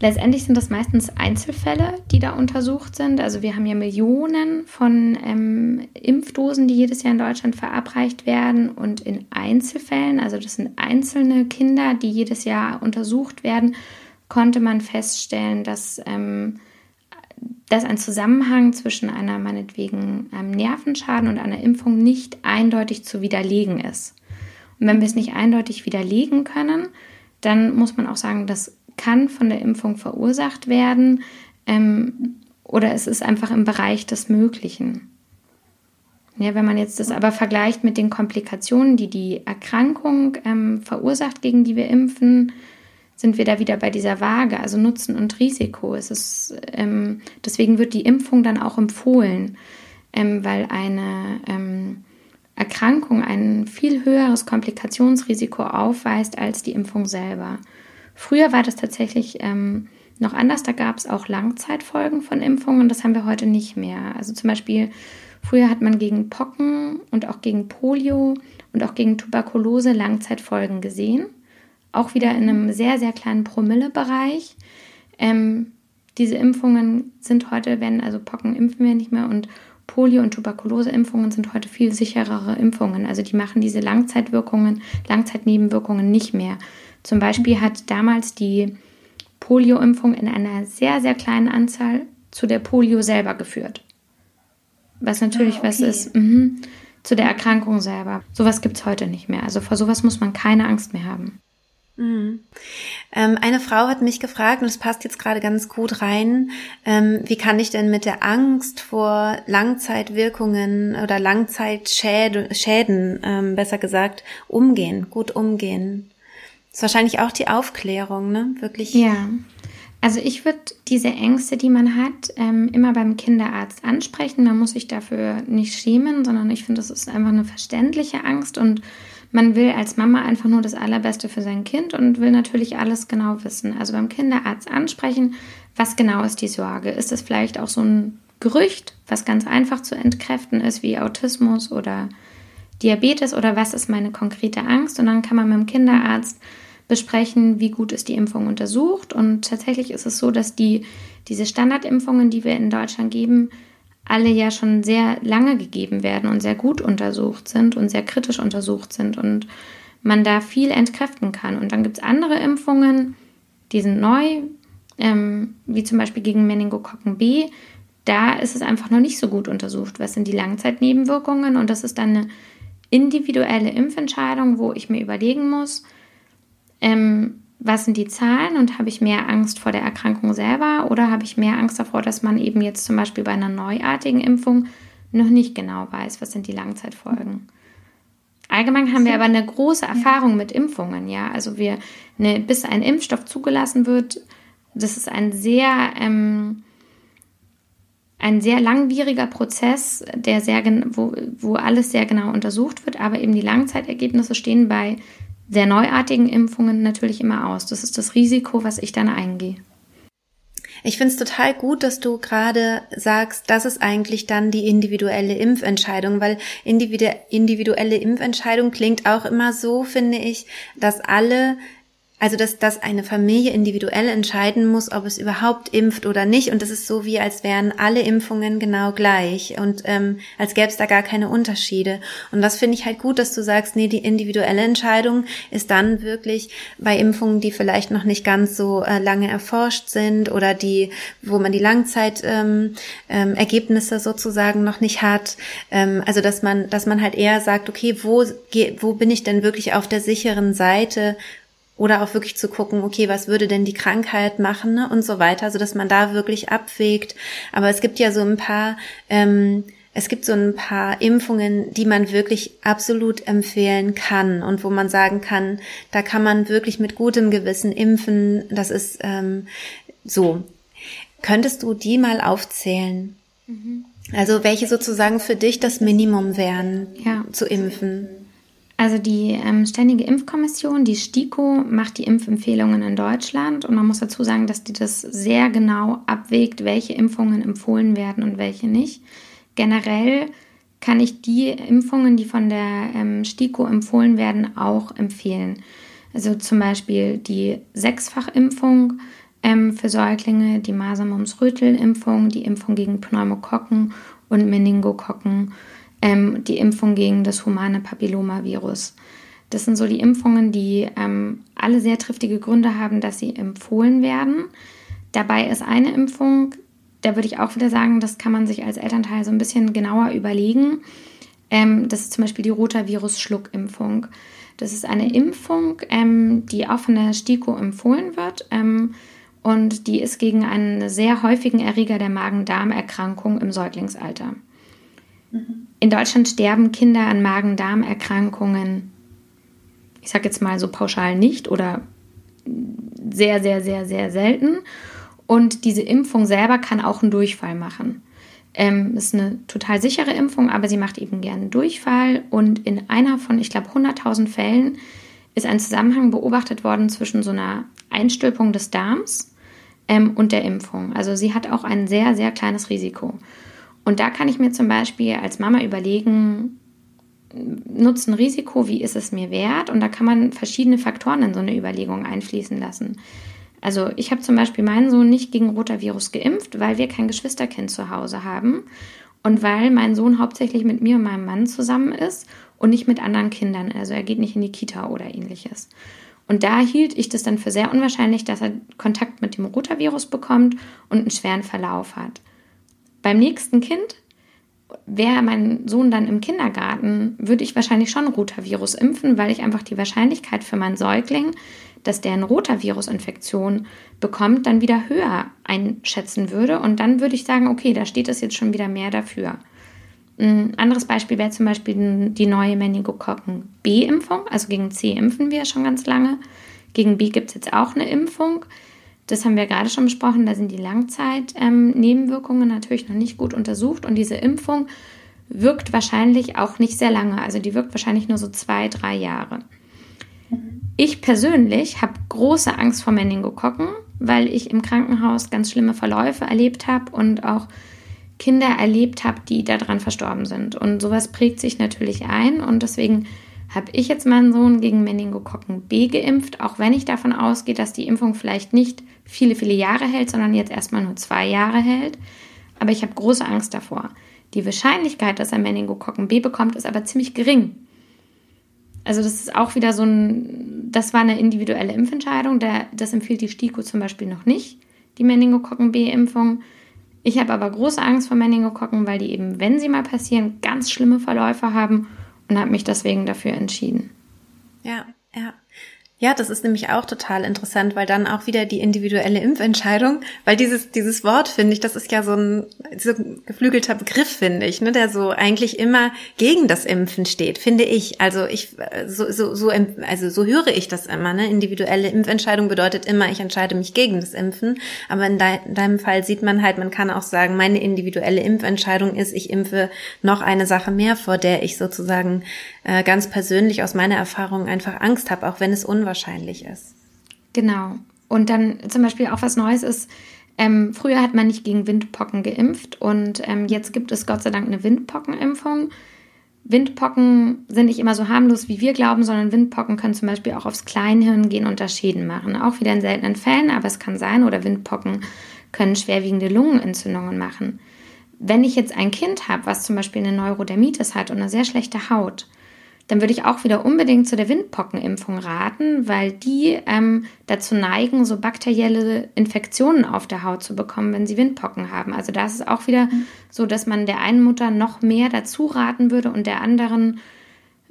Letztendlich sind das meistens Einzelfälle, die da untersucht sind. Also wir haben ja Millionen von ähm, Impfdosen, die jedes Jahr in Deutschland verabreicht werden. Und in Einzelfällen, also das sind einzelne Kinder, die jedes Jahr untersucht werden, konnte man feststellen, dass ähm, dass ein Zusammenhang zwischen einer meinetwegen einem Nervenschaden und einer Impfung nicht eindeutig zu widerlegen ist. Und wenn wir es nicht eindeutig widerlegen können, dann muss man auch sagen, das kann von der Impfung verursacht werden ähm, oder es ist einfach im Bereich des Möglichen. Ja, wenn man jetzt das aber vergleicht mit den Komplikationen, die die Erkrankung ähm, verursacht, gegen die wir impfen, sind wir da wieder bei dieser Waage, also Nutzen und Risiko. Es ist, ähm, deswegen wird die Impfung dann auch empfohlen, ähm, weil eine ähm, Erkrankung ein viel höheres Komplikationsrisiko aufweist als die Impfung selber. Früher war das tatsächlich ähm, noch anders, da gab es auch Langzeitfolgen von Impfungen, das haben wir heute nicht mehr. Also zum Beispiel, früher hat man gegen Pocken und auch gegen Polio und auch gegen Tuberkulose Langzeitfolgen gesehen auch wieder in einem sehr, sehr kleinen Promillebereich. Ähm, diese Impfungen sind heute, wenn, also Pocken impfen wir nicht mehr und Polio- und Tuberkulose-Impfungen sind heute viel sicherere Impfungen. Also die machen diese Langzeitwirkungen, Langzeitnebenwirkungen nicht mehr. Zum Beispiel hat damals die Polio-Impfung in einer sehr, sehr kleinen Anzahl zu der Polio selber geführt. Was natürlich ah, okay. was ist. Mh, zu der Erkrankung selber. Sowas gibt es heute nicht mehr. Also vor sowas muss man keine Angst mehr haben. Mhm. Ähm, eine Frau hat mich gefragt, und es passt jetzt gerade ganz gut rein, ähm, wie kann ich denn mit der Angst vor Langzeitwirkungen oder Langzeitschäden, ähm, besser gesagt, umgehen, gut umgehen? Das ist wahrscheinlich auch die Aufklärung, ne? Wirklich. Ja. Also ich würde diese Ängste, die man hat, ähm, immer beim Kinderarzt ansprechen. Man muss sich dafür nicht schämen, sondern ich finde, das ist einfach eine verständliche Angst und man will als Mama einfach nur das Allerbeste für sein Kind und will natürlich alles genau wissen. Also beim Kinderarzt ansprechen, was genau ist die Sorge? Ist es vielleicht auch so ein Gerücht, was ganz einfach zu entkräften ist, wie Autismus oder Diabetes oder was ist meine konkrete Angst? Und dann kann man mit dem Kinderarzt besprechen, wie gut ist die Impfung untersucht. Und tatsächlich ist es so, dass die, diese Standardimpfungen, die wir in Deutschland geben, alle ja schon sehr lange gegeben werden und sehr gut untersucht sind und sehr kritisch untersucht sind und man da viel entkräften kann. Und dann gibt es andere Impfungen, die sind neu, ähm, wie zum Beispiel gegen Meningokokken B. Da ist es einfach noch nicht so gut untersucht. Was sind die Langzeitnebenwirkungen? Und das ist dann eine individuelle Impfentscheidung, wo ich mir überlegen muss, ähm, was sind die Zahlen und habe ich mehr Angst vor der Erkrankung selber oder habe ich mehr Angst davor, dass man eben jetzt zum Beispiel bei einer neuartigen Impfung noch nicht genau weiß, was sind die Langzeitfolgen. Allgemein haben wir aber eine große Erfahrung mit Impfungen, ja. Also wir, ne, bis ein Impfstoff zugelassen wird, das ist ein sehr, ähm, ein sehr langwieriger Prozess, der sehr, wo, wo alles sehr genau untersucht wird, aber eben die Langzeitergebnisse stehen bei der neuartigen Impfungen natürlich immer aus. Das ist das Risiko, was ich dann eingehe. Ich finde es total gut, dass du gerade sagst, das ist eigentlich dann die individuelle Impfentscheidung, weil individuelle Impfentscheidung klingt auch immer so, finde ich, dass alle also, dass, dass eine Familie individuell entscheiden muss, ob es überhaupt impft oder nicht. Und das ist so wie, als wären alle Impfungen genau gleich und ähm, als gäbe es da gar keine Unterschiede. Und das finde ich halt gut, dass du sagst, nee, die individuelle Entscheidung ist dann wirklich bei Impfungen, die vielleicht noch nicht ganz so äh, lange erforscht sind oder die, wo man die Langzeitergebnisse ähm, ähm, sozusagen noch nicht hat. Ähm, also, dass man, dass man halt eher sagt, okay, wo, wo bin ich denn wirklich auf der sicheren Seite? Oder auch wirklich zu gucken, okay, was würde denn die Krankheit machen ne? und so weiter, so dass man da wirklich abwägt. Aber es gibt ja so ein paar, ähm, es gibt so ein paar Impfungen, die man wirklich absolut empfehlen kann und wo man sagen kann, da kann man wirklich mit gutem Gewissen impfen. Das ist ähm, so. Könntest du die mal aufzählen? Mhm. Also welche sozusagen für dich das Minimum wären, ja. zu impfen? Also die ähm, Ständige Impfkommission, die STIKO, macht die Impfempfehlungen in Deutschland und man muss dazu sagen, dass die das sehr genau abwägt, welche Impfungen empfohlen werden und welche nicht. Generell kann ich die Impfungen, die von der ähm, STIKO empfohlen werden, auch empfehlen. Also zum Beispiel die Sechsfachimpfung ähm, für Säuglinge, die Masern-Mumps-Rötel-Impfung, die Impfung gegen Pneumokokken und Meningokokken ähm, die Impfung gegen das humane Papillomavirus. Das sind so die Impfungen, die ähm, alle sehr triftige Gründe haben, dass sie empfohlen werden. Dabei ist eine Impfung da würde ich auch wieder sagen, das kann man sich als Elternteil so ein bisschen genauer überlegen. Ähm, das ist zum Beispiel die Rotavirus-Schluckimpfung. Das ist eine Impfung, ähm, die auch von der STIKO empfohlen wird. Ähm, und die ist gegen einen sehr häufigen Erreger der Magen-Darm-Erkrankung im Säuglingsalter. In Deutschland sterben Kinder an Magen-Darm-Erkrankungen, ich sage jetzt mal so pauschal nicht oder sehr, sehr, sehr, sehr selten. Und diese Impfung selber kann auch einen Durchfall machen. Ähm, ist eine total sichere Impfung, aber sie macht eben gerne Durchfall. Und in einer von, ich glaube, 100.000 Fällen ist ein Zusammenhang beobachtet worden zwischen so einer Einstülpung des Darms ähm, und der Impfung. Also sie hat auch ein sehr, sehr kleines Risiko. Und da kann ich mir zum Beispiel als Mama überlegen, Nutzen, Risiko, wie ist es mir wert? Und da kann man verschiedene Faktoren in so eine Überlegung einfließen lassen. Also ich habe zum Beispiel meinen Sohn nicht gegen Rotavirus geimpft, weil wir kein Geschwisterkind zu Hause haben und weil mein Sohn hauptsächlich mit mir und meinem Mann zusammen ist und nicht mit anderen Kindern. Also er geht nicht in die Kita oder ähnliches. Und da hielt ich das dann für sehr unwahrscheinlich, dass er Kontakt mit dem Rotavirus bekommt und einen schweren Verlauf hat. Beim nächsten Kind wäre mein Sohn dann im Kindergarten, würde ich wahrscheinlich schon Rotavirus impfen, weil ich einfach die Wahrscheinlichkeit für meinen Säugling, dass der eine Rotavirus-Infektion bekommt, dann wieder höher einschätzen würde. Und dann würde ich sagen, okay, da steht es jetzt schon wieder mehr dafür. Ein anderes Beispiel wäre zum Beispiel die neue Meningokokken-B-Impfung. Also gegen C impfen wir schon ganz lange. Gegen B gibt es jetzt auch eine Impfung. Das haben wir gerade schon besprochen, da sind die Langzeitnebenwirkungen ähm, natürlich noch nicht gut untersucht und diese Impfung wirkt wahrscheinlich auch nicht sehr lange. Also die wirkt wahrscheinlich nur so zwei, drei Jahre. Ich persönlich habe große Angst vor Meningokokken, weil ich im Krankenhaus ganz schlimme Verläufe erlebt habe und auch Kinder erlebt habe, die daran verstorben sind. Und sowas prägt sich natürlich ein und deswegen habe ich jetzt meinen Sohn gegen Meningokokken B geimpft, auch wenn ich davon ausgehe, dass die Impfung vielleicht nicht viele, viele Jahre hält, sondern jetzt erstmal nur zwei Jahre hält. Aber ich habe große Angst davor. Die Wahrscheinlichkeit, dass er Meningokokken B bekommt, ist aber ziemlich gering. Also das ist auch wieder so ein, das war eine individuelle Impfentscheidung. Der, das empfiehlt die STIKO zum Beispiel noch nicht, die Meningokokken B-Impfung. Ich habe aber große Angst vor Meningokokken, weil die eben, wenn sie mal passieren, ganz schlimme Verläufe haben und habe mich deswegen dafür entschieden. Ja, ja. Das ist nämlich auch total interessant, weil dann auch wieder die individuelle Impfentscheidung, weil dieses, dieses Wort finde ich, das ist ja so ein, so ein geflügelter Begriff, finde ich, ne, der so eigentlich immer gegen das Impfen steht, finde ich. Also ich, so, so, so, also so höre ich das immer, ne. Individuelle Impfentscheidung bedeutet immer, ich entscheide mich gegen das Impfen. Aber in, de in deinem Fall sieht man halt, man kann auch sagen, meine individuelle Impfentscheidung ist, ich impfe noch eine Sache mehr, vor der ich sozusagen äh, ganz persönlich aus meiner Erfahrung einfach Angst habe, auch wenn es unwahrscheinlich ist. Genau. Und dann zum Beispiel auch was Neues ist, ähm, früher hat man nicht gegen Windpocken geimpft und ähm, jetzt gibt es Gott sei Dank eine Windpockenimpfung. Windpocken sind nicht immer so harmlos, wie wir glauben, sondern Windpocken können zum Beispiel auch aufs Kleinhirn gehen und da Schäden machen. Auch wieder in seltenen Fällen, aber es kann sein. Oder Windpocken können schwerwiegende Lungenentzündungen machen. Wenn ich jetzt ein Kind habe, was zum Beispiel eine Neurodermitis hat und eine sehr schlechte Haut, dann würde ich auch wieder unbedingt zu der Windpockenimpfung raten, weil die ähm, dazu neigen, so bakterielle Infektionen auf der Haut zu bekommen, wenn sie Windpocken haben. Also da ist es auch wieder mhm. so, dass man der einen Mutter noch mehr dazu raten würde und der anderen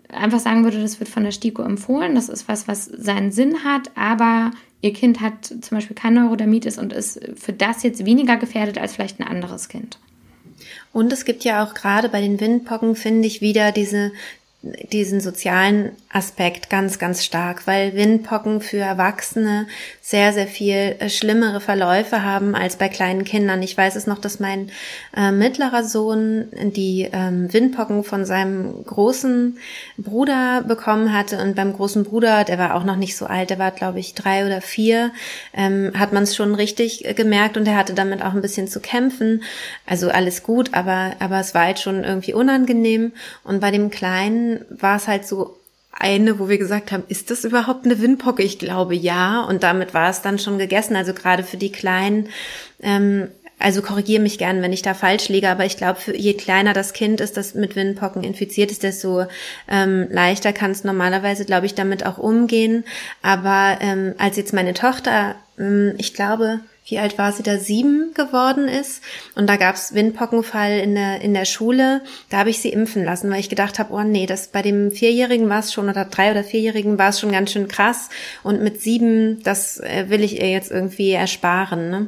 einfach sagen würde, das wird von der STIKO empfohlen. Das ist was, was seinen Sinn hat, aber ihr Kind hat zum Beispiel kein Neurodermitis und ist für das jetzt weniger gefährdet als vielleicht ein anderes Kind. Und es gibt ja auch gerade bei den Windpocken, finde ich, wieder diese diesen sozialen Aspekt ganz, ganz stark, weil Windpocken für Erwachsene sehr, sehr viel äh, schlimmere Verläufe haben als bei kleinen Kindern. Ich weiß es noch, dass mein äh, mittlerer Sohn die ähm, Windpocken von seinem großen Bruder bekommen hatte und beim großen Bruder, der war auch noch nicht so alt, der war glaube ich drei oder vier, ähm, hat man es schon richtig äh, gemerkt und er hatte damit auch ein bisschen zu kämpfen. Also alles gut, aber, aber es war halt schon irgendwie unangenehm und bei dem Kleinen war es halt so eine, wo wir gesagt haben, ist das überhaupt eine Windpocke? Ich glaube ja. Und damit war es dann schon gegessen. Also gerade für die Kleinen, ähm, also korrigiere mich gern, wenn ich da falsch liege, aber ich glaube, je kleiner das Kind ist, das mit Windpocken infiziert ist, desto ähm, leichter kann es normalerweise, glaube ich, damit auch umgehen. Aber ähm, als jetzt meine Tochter, ähm, ich glaube, wie alt war sie da, sieben geworden ist. Und da gab's Windpockenfall in der, in der Schule. Da habe ich sie impfen lassen, weil ich gedacht habe, oh nee, das bei dem Vierjährigen war es schon, oder drei- oder Vierjährigen war es schon ganz schön krass. Und mit sieben, das äh, will ich ihr jetzt irgendwie ersparen. Ne?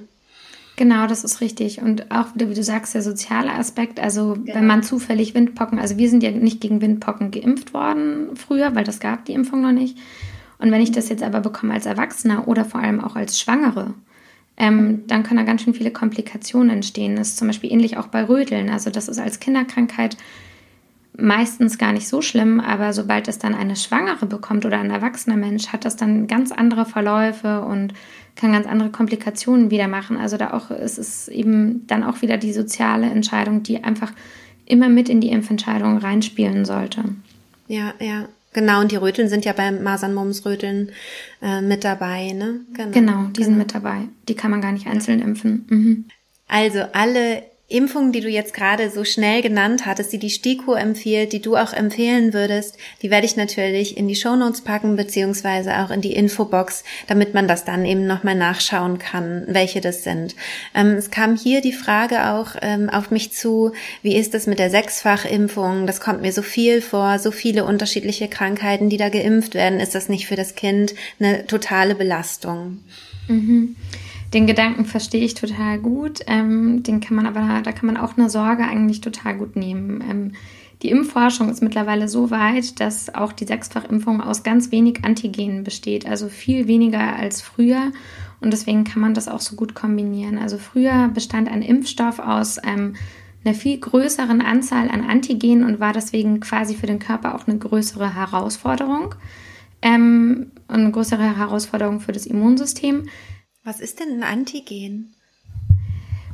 Genau, das ist richtig. Und auch wieder, wie du sagst, der soziale Aspekt. Also genau. wenn man zufällig Windpocken, also wir sind ja nicht gegen Windpocken geimpft worden früher, weil das gab die Impfung noch nicht. Und wenn ich das jetzt aber bekomme als Erwachsener oder vor allem auch als Schwangere, ähm, dann können da ganz schön viele Komplikationen entstehen. Das ist zum Beispiel ähnlich auch bei Röteln. Also das ist als Kinderkrankheit meistens gar nicht so schlimm, aber sobald es dann eine Schwangere bekommt oder ein erwachsener Mensch, hat das dann ganz andere Verläufe und kann ganz andere Komplikationen wieder machen. Also da auch ist es eben dann auch wieder die soziale Entscheidung, die einfach immer mit in die Impfentscheidung reinspielen sollte. Ja, ja. Genau, und die Röteln sind ja beim Masern-Mumps-Röteln äh, mit dabei, ne? Genau, genau die genau. sind mit dabei. Die kann man gar nicht einzeln impfen. Mhm. Also alle Impfungen, die du jetzt gerade so schnell genannt hattest, die die STIKO empfiehlt, die du auch empfehlen würdest, die werde ich natürlich in die Shownotes packen, beziehungsweise auch in die Infobox, damit man das dann eben nochmal nachschauen kann, welche das sind. Ähm, es kam hier die Frage auch ähm, auf mich zu, wie ist es mit der Sechsfachimpfung? Das kommt mir so viel vor, so viele unterschiedliche Krankheiten, die da geimpft werden. Ist das nicht für das Kind eine totale Belastung? Mhm. Den Gedanken verstehe ich total gut. Ähm, den kann man aber, da kann man auch eine Sorge eigentlich total gut nehmen. Ähm, die Impfforschung ist mittlerweile so weit, dass auch die Sechsfachimpfung aus ganz wenig Antigenen besteht, also viel weniger als früher. Und deswegen kann man das auch so gut kombinieren. Also früher bestand ein Impfstoff aus ähm, einer viel größeren Anzahl an Antigenen und war deswegen quasi für den Körper auch eine größere Herausforderung. Ähm, eine größere Herausforderung für das Immunsystem. Was ist denn ein Antigen?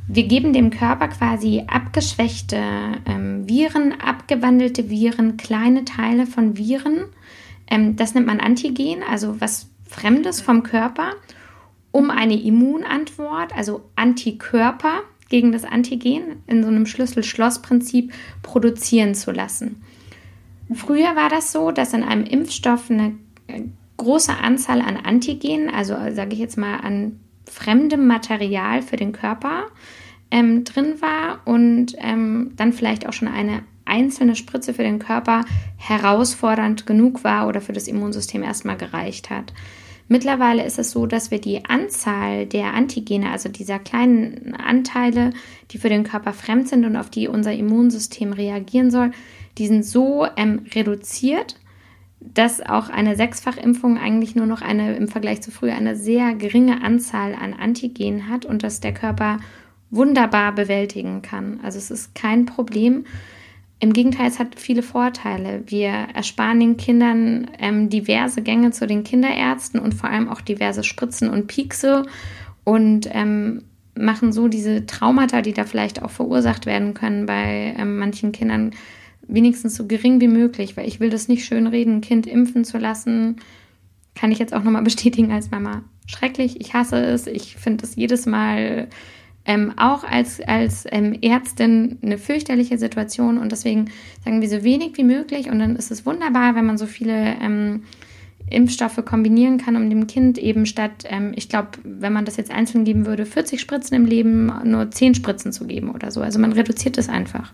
Wir geben dem Körper quasi abgeschwächte ähm, Viren, abgewandelte Viren, kleine Teile von Viren. Ähm, das nennt man Antigen, also was Fremdes vom Körper, um eine Immunantwort, also Antikörper gegen das Antigen in so einem Schlüssel-Schloss-Prinzip produzieren zu lassen. Früher war das so, dass in einem Impfstoff eine äh, große Anzahl an Antigenen, also sage ich jetzt mal an fremdem Material für den Körper ähm, drin war und ähm, dann vielleicht auch schon eine einzelne Spritze für den Körper herausfordernd genug war oder für das Immunsystem erstmal gereicht hat. Mittlerweile ist es so, dass wir die Anzahl der Antigene, also dieser kleinen Anteile, die für den Körper fremd sind und auf die unser Immunsystem reagieren soll, die sind so ähm, reduziert, dass auch eine Sechsfachimpfung eigentlich nur noch eine im Vergleich zu früher eine sehr geringe Anzahl an Antigenen hat und dass der Körper wunderbar bewältigen kann. Also es ist kein Problem. Im Gegenteil, es hat viele Vorteile. Wir ersparen den Kindern ähm, diverse Gänge zu den Kinderärzten und vor allem auch diverse Spritzen und Piekse und ähm, machen so diese Traumata, die da vielleicht auch verursacht werden können bei ähm, manchen Kindern, wenigstens so gering wie möglich, weil ich will das nicht schön reden, ein Kind impfen zu lassen, kann ich jetzt auch nochmal bestätigen als Mama. Schrecklich, ich hasse es, ich finde es jedes Mal ähm, auch als, als ähm, Ärztin eine fürchterliche Situation und deswegen sagen wir so wenig wie möglich und dann ist es wunderbar, wenn man so viele ähm, Impfstoffe kombinieren kann, um dem Kind eben statt, ähm, ich glaube, wenn man das jetzt einzeln geben würde, 40 Spritzen im Leben nur 10 Spritzen zu geben oder so. Also man reduziert es einfach.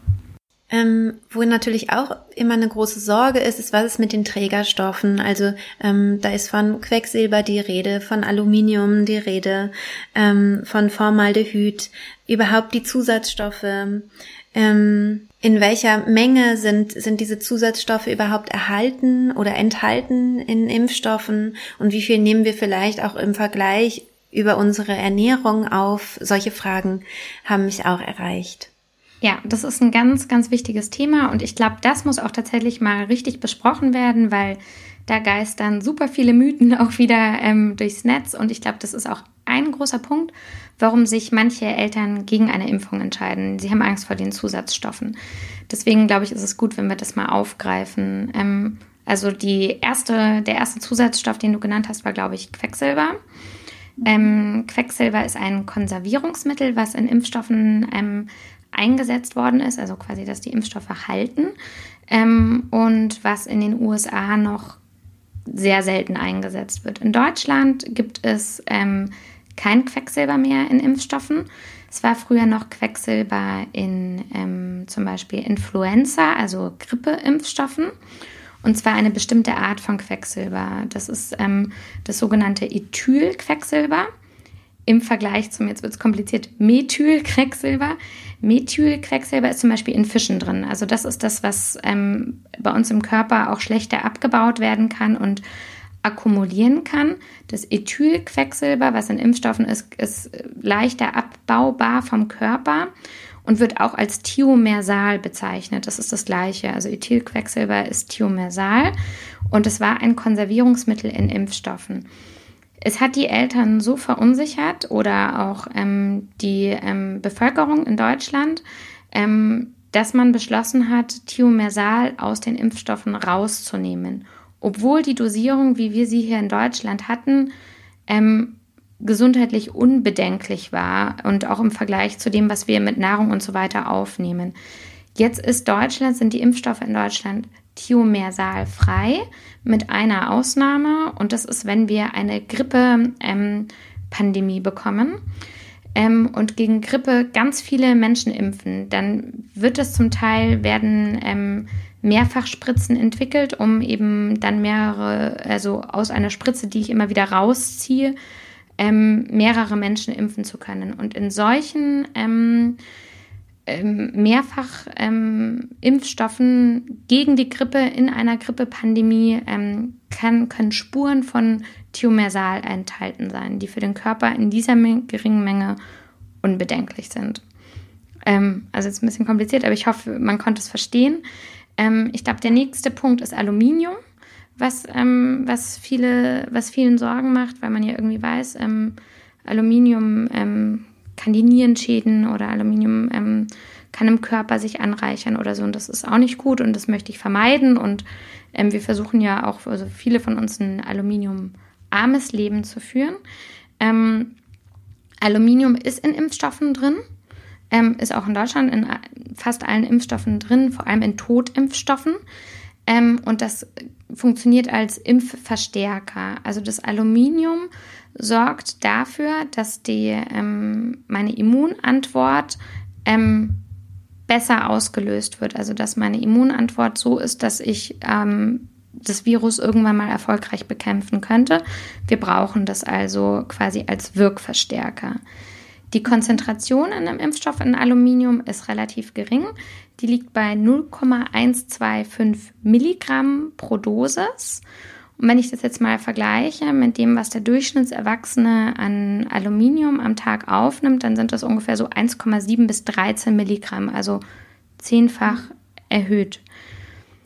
Ähm, wo natürlich auch immer eine große Sorge ist, ist, was ist mit den Trägerstoffen? Also ähm, da ist von Quecksilber die Rede, von Aluminium die Rede, ähm, von Formaldehyd, überhaupt die Zusatzstoffe. Ähm, in welcher Menge sind, sind diese Zusatzstoffe überhaupt erhalten oder enthalten in Impfstoffen und wie viel nehmen wir vielleicht auch im Vergleich über unsere Ernährung auf? Solche Fragen haben mich auch erreicht. Ja, das ist ein ganz, ganz wichtiges Thema und ich glaube, das muss auch tatsächlich mal richtig besprochen werden, weil da geistern super viele Mythen auch wieder ähm, durchs Netz und ich glaube, das ist auch ein großer Punkt, warum sich manche Eltern gegen eine Impfung entscheiden. Sie haben Angst vor den Zusatzstoffen. Deswegen glaube ich, ist es gut, wenn wir das mal aufgreifen. Ähm, also die erste, der erste Zusatzstoff, den du genannt hast, war, glaube ich, Quecksilber. Ähm, Quecksilber ist ein Konservierungsmittel, was in Impfstoffen ähm, eingesetzt worden ist, also quasi, dass die Impfstoffe halten ähm, und was in den USA noch sehr selten eingesetzt wird. In Deutschland gibt es ähm, kein Quecksilber mehr in Impfstoffen. Es war früher noch Quecksilber in ähm, zum Beispiel Influenza, also Grippeimpfstoffen. Und zwar eine bestimmte Art von Quecksilber. Das ist ähm, das sogenannte Ethylquecksilber im Vergleich zum, jetzt wird es kompliziert, Methylquecksilber. Methylquecksilber ist zum Beispiel in Fischen drin. Also das ist das, was ähm, bei uns im Körper auch schlechter abgebaut werden kann und akkumulieren kann. Das Ethylquecksilber, was in Impfstoffen ist, ist leichter abbaubar vom Körper und wird auch als Thiomersal bezeichnet. Das ist das gleiche. Also Ethylquecksilber ist Thiomersal und es war ein Konservierungsmittel in Impfstoffen. Es hat die Eltern so verunsichert oder auch ähm, die ähm, Bevölkerung in Deutschland, ähm, dass man beschlossen hat, Thiomersal aus den Impfstoffen rauszunehmen obwohl die Dosierung, wie wir sie hier in Deutschland hatten, ähm, gesundheitlich unbedenklich war und auch im Vergleich zu dem, was wir mit Nahrung und so weiter aufnehmen. Jetzt ist Deutschland, sind die Impfstoffe in Deutschland thiomersalfrei mit einer Ausnahme. Und das ist, wenn wir eine Grippe-Pandemie ähm, bekommen. Ähm, und gegen Grippe ganz viele Menschen impfen, dann wird es zum Teil werden ähm, Mehrfachspritzen entwickelt, um eben dann mehrere, also aus einer Spritze, die ich immer wieder rausziehe, ähm, mehrere Menschen impfen zu können. Und in solchen ähm, Mehrfach-Impfstoffen ähm, gegen die Grippe in einer Grippepandemie ähm, kann, können Spuren von Thiomersal enthalten sein, die für den Körper in dieser geringen Menge unbedenklich sind. Ähm, also jetzt ein bisschen kompliziert, aber ich hoffe, man konnte es verstehen. Ähm, ich glaube, der nächste Punkt ist Aluminium, was, ähm, was, viele, was vielen Sorgen macht, weil man ja irgendwie weiß, Aluminium kann die Nieren schäden oder Aluminium ähm, kann im Körper sich anreichern oder so. Und das ist auch nicht gut und das möchte ich vermeiden. Und ähm, wir versuchen ja auch, also viele von uns ein aluminiumarmes Leben zu führen. Aluminium ist in Impfstoffen drin ähm, ist auch in Deutschland in fast allen Impfstoffen drin, vor allem in Totimpfstoffen. Ähm, und das funktioniert als Impfverstärker. Also das Aluminium sorgt dafür, dass die, ähm, meine Immunantwort ähm, besser ausgelöst wird. Also dass meine Immunantwort so ist, dass ich ähm, das Virus irgendwann mal erfolgreich bekämpfen könnte. Wir brauchen das also quasi als Wirkverstärker. Die Konzentration in einem Impfstoff in Aluminium ist relativ gering. Die liegt bei 0,125 Milligramm pro Dosis. Und wenn ich das jetzt mal vergleiche mit dem, was der Durchschnittserwachsene an Aluminium am Tag aufnimmt, dann sind das ungefähr so 1,7 bis 13 Milligramm, also zehnfach erhöht.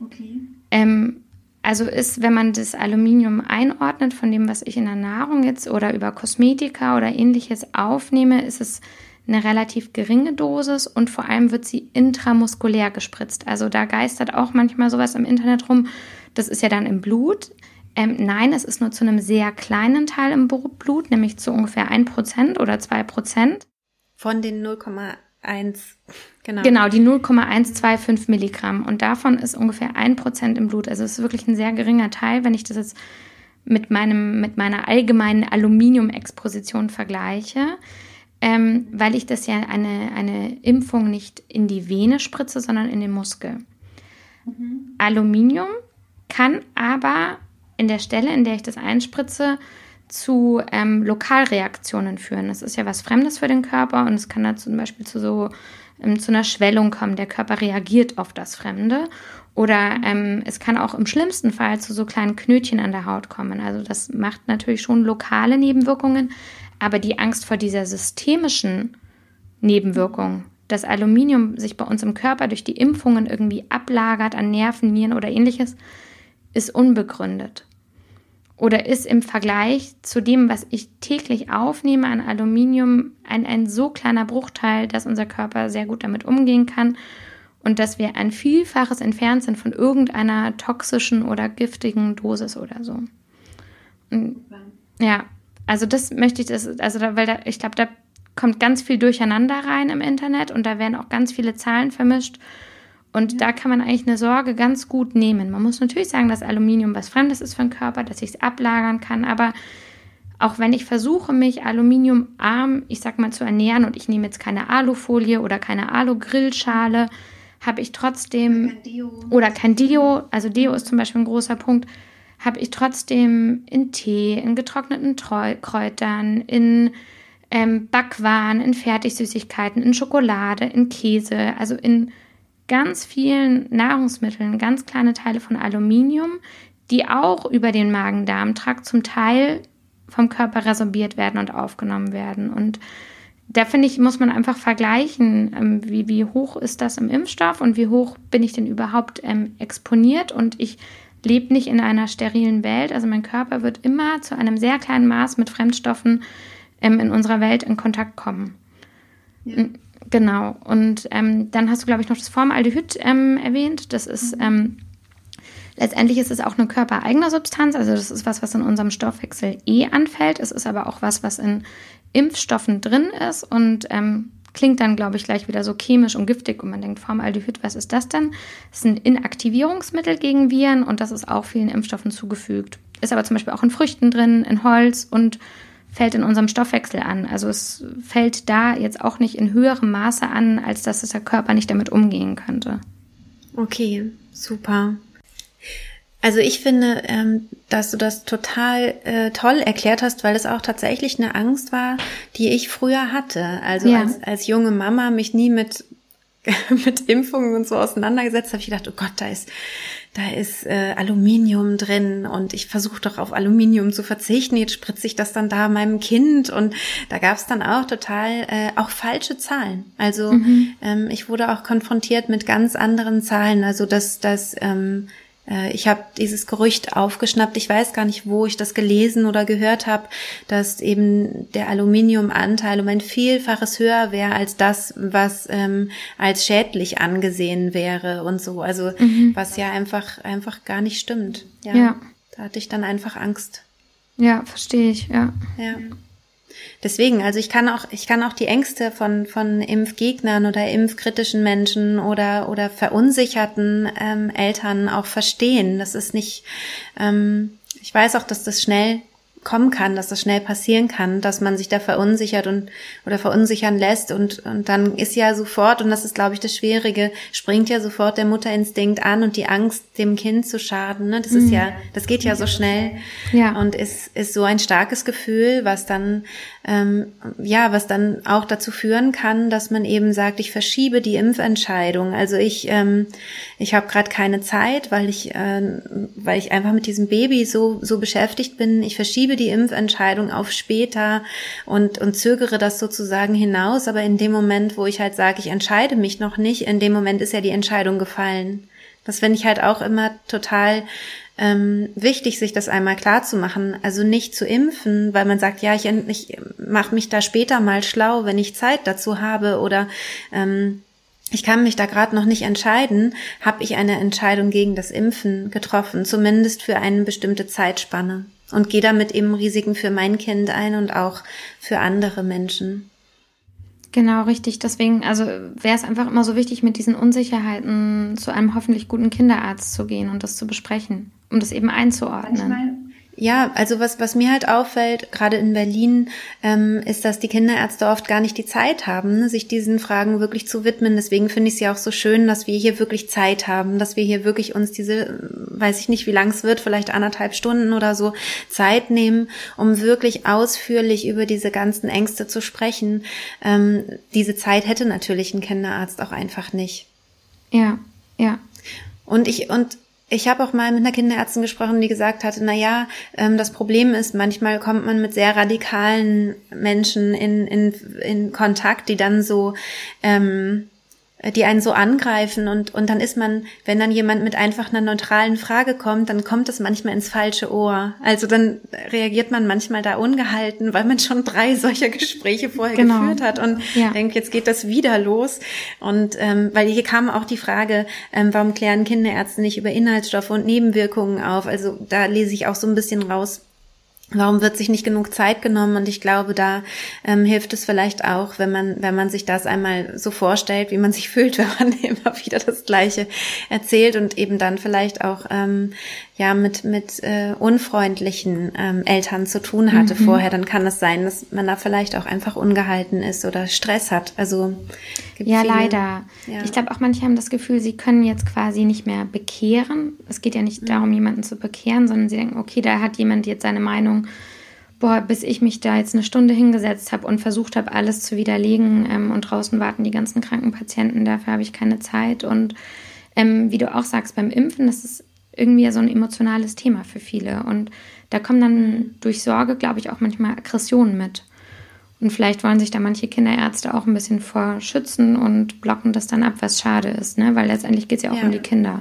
Okay. Ähm, also ist, wenn man das Aluminium einordnet von dem, was ich in der Nahrung jetzt oder über Kosmetika oder ähnliches aufnehme, ist es eine relativ geringe Dosis und vor allem wird sie intramuskulär gespritzt. Also da geistert auch manchmal sowas im Internet rum. Das ist ja dann im Blut. Ähm, nein, es ist nur zu einem sehr kleinen Teil im Blut, nämlich zu ungefähr 1% oder 2%. Von den 0,1 Genau. Genau, die 0,125 Milligramm. Und davon ist ungefähr ein Prozent im Blut. Also es ist wirklich ein sehr geringer Teil, wenn ich das jetzt mit, meinem, mit meiner allgemeinen Aluminiumexposition vergleiche. Ähm, weil ich das ja eine, eine Impfung nicht in die Vene spritze, sondern in den Muskel. Mhm. Aluminium kann aber in der Stelle, in der ich das einspritze, zu ähm, Lokalreaktionen führen. Das ist ja was Fremdes für den Körper und es kann da zum Beispiel zu so ähm, zu einer Schwellung kommen. Der Körper reagiert auf das Fremde. Oder ähm, es kann auch im schlimmsten Fall zu so kleinen Knötchen an der Haut kommen. Also das macht natürlich schon lokale Nebenwirkungen, aber die Angst vor dieser systemischen Nebenwirkung, dass Aluminium sich bei uns im Körper durch die Impfungen irgendwie ablagert an Nerven, Nieren oder ähnliches, ist unbegründet oder ist im Vergleich zu dem, was ich täglich aufnehme an Aluminium, ein, ein so kleiner Bruchteil, dass unser Körper sehr gut damit umgehen kann und dass wir ein Vielfaches entfernt sind von irgendeiner toxischen oder giftigen Dosis oder so. Ja, also das möchte ich, das, also da, weil da, ich glaube, da kommt ganz viel Durcheinander rein im Internet und da werden auch ganz viele Zahlen vermischt. Und ja. da kann man eigentlich eine Sorge ganz gut nehmen. Man muss natürlich sagen, dass Aluminium was Fremdes ist für den Körper, dass ich es ablagern kann, aber auch wenn ich versuche, mich aluminiumarm, ich sag mal, zu ernähren und ich nehme jetzt keine Alufolie oder keine Alu-Grillschale, habe ich trotzdem kein oder kein Deo, also Deo ist zum Beispiel ein großer Punkt, habe ich trotzdem in Tee, in getrockneten Treu Kräutern, in ähm, Backwaren, in Fertigsüßigkeiten, in Schokolade, in Käse, also in ganz vielen Nahrungsmitteln ganz kleine Teile von Aluminium, die auch über den Magen-Darm-Trakt zum Teil vom Körper resorbiert werden und aufgenommen werden. Und da finde ich, muss man einfach vergleichen, ähm, wie, wie hoch ist das im Impfstoff und wie hoch bin ich denn überhaupt ähm, exponiert. Und ich lebe nicht in einer sterilen Welt. Also mein Körper wird immer zu einem sehr kleinen Maß mit Fremdstoffen ähm, in unserer Welt in Kontakt kommen. Ja. Genau. Und ähm, dann hast du, glaube ich, noch das Formaldehyd ähm, erwähnt. Das ist mhm. ähm, letztendlich ist es auch eine körpereigene Substanz. Also das ist was, was in unserem Stoffwechsel eh anfällt. Es ist aber auch was, was in Impfstoffen drin ist und ähm, klingt dann, glaube ich, gleich wieder so chemisch und giftig und man denkt, Formaldehyd, was ist das denn? Das ist ein Inaktivierungsmittel gegen Viren und das ist auch vielen Impfstoffen zugefügt. Ist aber zum Beispiel auch in Früchten drin, in Holz und fällt in unserem Stoffwechsel an. Also es fällt da jetzt auch nicht in höherem Maße an, als dass der Körper nicht damit umgehen könnte. Okay, super. Also ich finde, ähm, dass du das total äh, toll erklärt hast, weil es auch tatsächlich eine Angst war, die ich früher hatte. Also ja. als, als junge Mama mich nie mit mit Impfungen und so auseinandergesetzt, habe ich gedacht, oh Gott, da ist da ist äh, Aluminium drin und ich versuche doch auf Aluminium zu verzichten. Jetzt spritze ich das dann da meinem Kind und da gab es dann auch total äh, auch falsche Zahlen. Also mhm. ähm, ich wurde auch konfrontiert mit ganz anderen Zahlen. Also dass das ähm, äh, ich habe dieses Gerücht aufgeschnappt. Ich weiß gar nicht, wo ich das gelesen oder gehört habe, dass eben der Aluminiumanteil um ein Vielfaches höher wäre als das, was ähm, als schädlich angesehen wäre und so. Also mhm. was ja einfach einfach gar nicht stimmt. Ja, ja. Da hatte ich dann einfach Angst. Ja, verstehe ich. Ja. Ja. Deswegen, also ich kann auch, ich kann auch die Ängste von, von Impfgegnern oder impfkritischen Menschen oder, oder verunsicherten ähm, Eltern auch verstehen. Das ist nicht, ähm, ich weiß auch, dass das schnell kommen kann, dass das schnell passieren kann, dass man sich da verunsichert und oder verunsichern lässt und und dann ist ja sofort und das ist glaube ich das Schwierige, springt ja sofort der Mutterinstinkt an und die Angst dem Kind zu schaden, ne? Das mhm. ist ja, das geht ja so schnell ja. und ist ist so ein starkes Gefühl, was dann ähm, ja, was dann auch dazu führen kann, dass man eben sagt, ich verschiebe die Impfentscheidung. Also ich, ähm, ich habe gerade keine Zeit, weil ich, äh, weil ich einfach mit diesem Baby so so beschäftigt bin. Ich verschiebe die Impfentscheidung auf später und und zögere das sozusagen hinaus. Aber in dem Moment, wo ich halt sage, ich entscheide mich noch nicht, in dem Moment ist ja die Entscheidung gefallen. Das finde ich halt auch immer total ähm, wichtig, sich das einmal klar zu machen. Also nicht zu impfen, weil man sagt, ja, ich, ich mache mich da später mal schlau, wenn ich Zeit dazu habe oder ähm, ich kann mich da gerade noch nicht entscheiden, habe ich eine Entscheidung gegen das Impfen getroffen, zumindest für eine bestimmte Zeitspanne und gehe damit eben Risiken für mein Kind ein und auch für andere Menschen. Genau, richtig. Deswegen, also wäre es einfach immer so wichtig, mit diesen Unsicherheiten zu einem hoffentlich guten Kinderarzt zu gehen und das zu besprechen um das eben einzuordnen. Ja, also was, was mir halt auffällt, gerade in Berlin, ähm, ist, dass die Kinderärzte oft gar nicht die Zeit haben, ne, sich diesen Fragen wirklich zu widmen. Deswegen finde ich es ja auch so schön, dass wir hier wirklich Zeit haben, dass wir hier wirklich uns diese, weiß ich nicht, wie lang es wird, vielleicht anderthalb Stunden oder so, Zeit nehmen, um wirklich ausführlich über diese ganzen Ängste zu sprechen. Ähm, diese Zeit hätte natürlich ein Kinderarzt auch einfach nicht. Ja, ja. Und ich, und ich habe auch mal mit einer Kinderärztin gesprochen, die gesagt hatte, na ja, ähm, das Problem ist, manchmal kommt man mit sehr radikalen Menschen in, in, in Kontakt, die dann so ähm, die einen so angreifen und, und dann ist man, wenn dann jemand mit einfach einer neutralen Frage kommt, dann kommt es manchmal ins falsche Ohr. Also dann reagiert man manchmal da ungehalten, weil man schon drei solcher Gespräche vorher genau. geführt hat und ja. denkt, jetzt geht das wieder los. Und ähm, weil hier kam auch die Frage, ähm, warum klären Kinderärzte nicht über Inhaltsstoffe und Nebenwirkungen auf? Also da lese ich auch so ein bisschen raus, Warum wird sich nicht genug Zeit genommen? Und ich glaube, da ähm, hilft es vielleicht auch, wenn man, wenn man sich das einmal so vorstellt, wie man sich fühlt, wenn man immer wieder das Gleiche erzählt und eben dann vielleicht auch ähm, ja mit mit äh, unfreundlichen ähm, Eltern zu tun hatte mhm. vorher, dann kann es sein, dass man da vielleicht auch einfach ungehalten ist oder Stress hat. Also ja, viele, leider. Ja. Ich glaube auch manche haben das Gefühl, sie können jetzt quasi nicht mehr bekehren. Es geht ja nicht mhm. darum, jemanden zu bekehren, sondern sie denken, okay, da hat jemand jetzt seine Meinung. Boah, bis ich mich da jetzt eine Stunde hingesetzt habe und versucht habe, alles zu widerlegen ähm, und draußen warten die ganzen kranken Patienten, dafür habe ich keine Zeit. Und ähm, wie du auch sagst, beim Impfen, das ist irgendwie so ein emotionales Thema für viele. Und da kommen dann durch Sorge, glaube ich, auch manchmal Aggressionen mit. Und vielleicht wollen sich da manche Kinderärzte auch ein bisschen vor schützen und blocken das dann ab, was schade ist, ne? Weil letztendlich geht es ja auch ja. um die Kinder.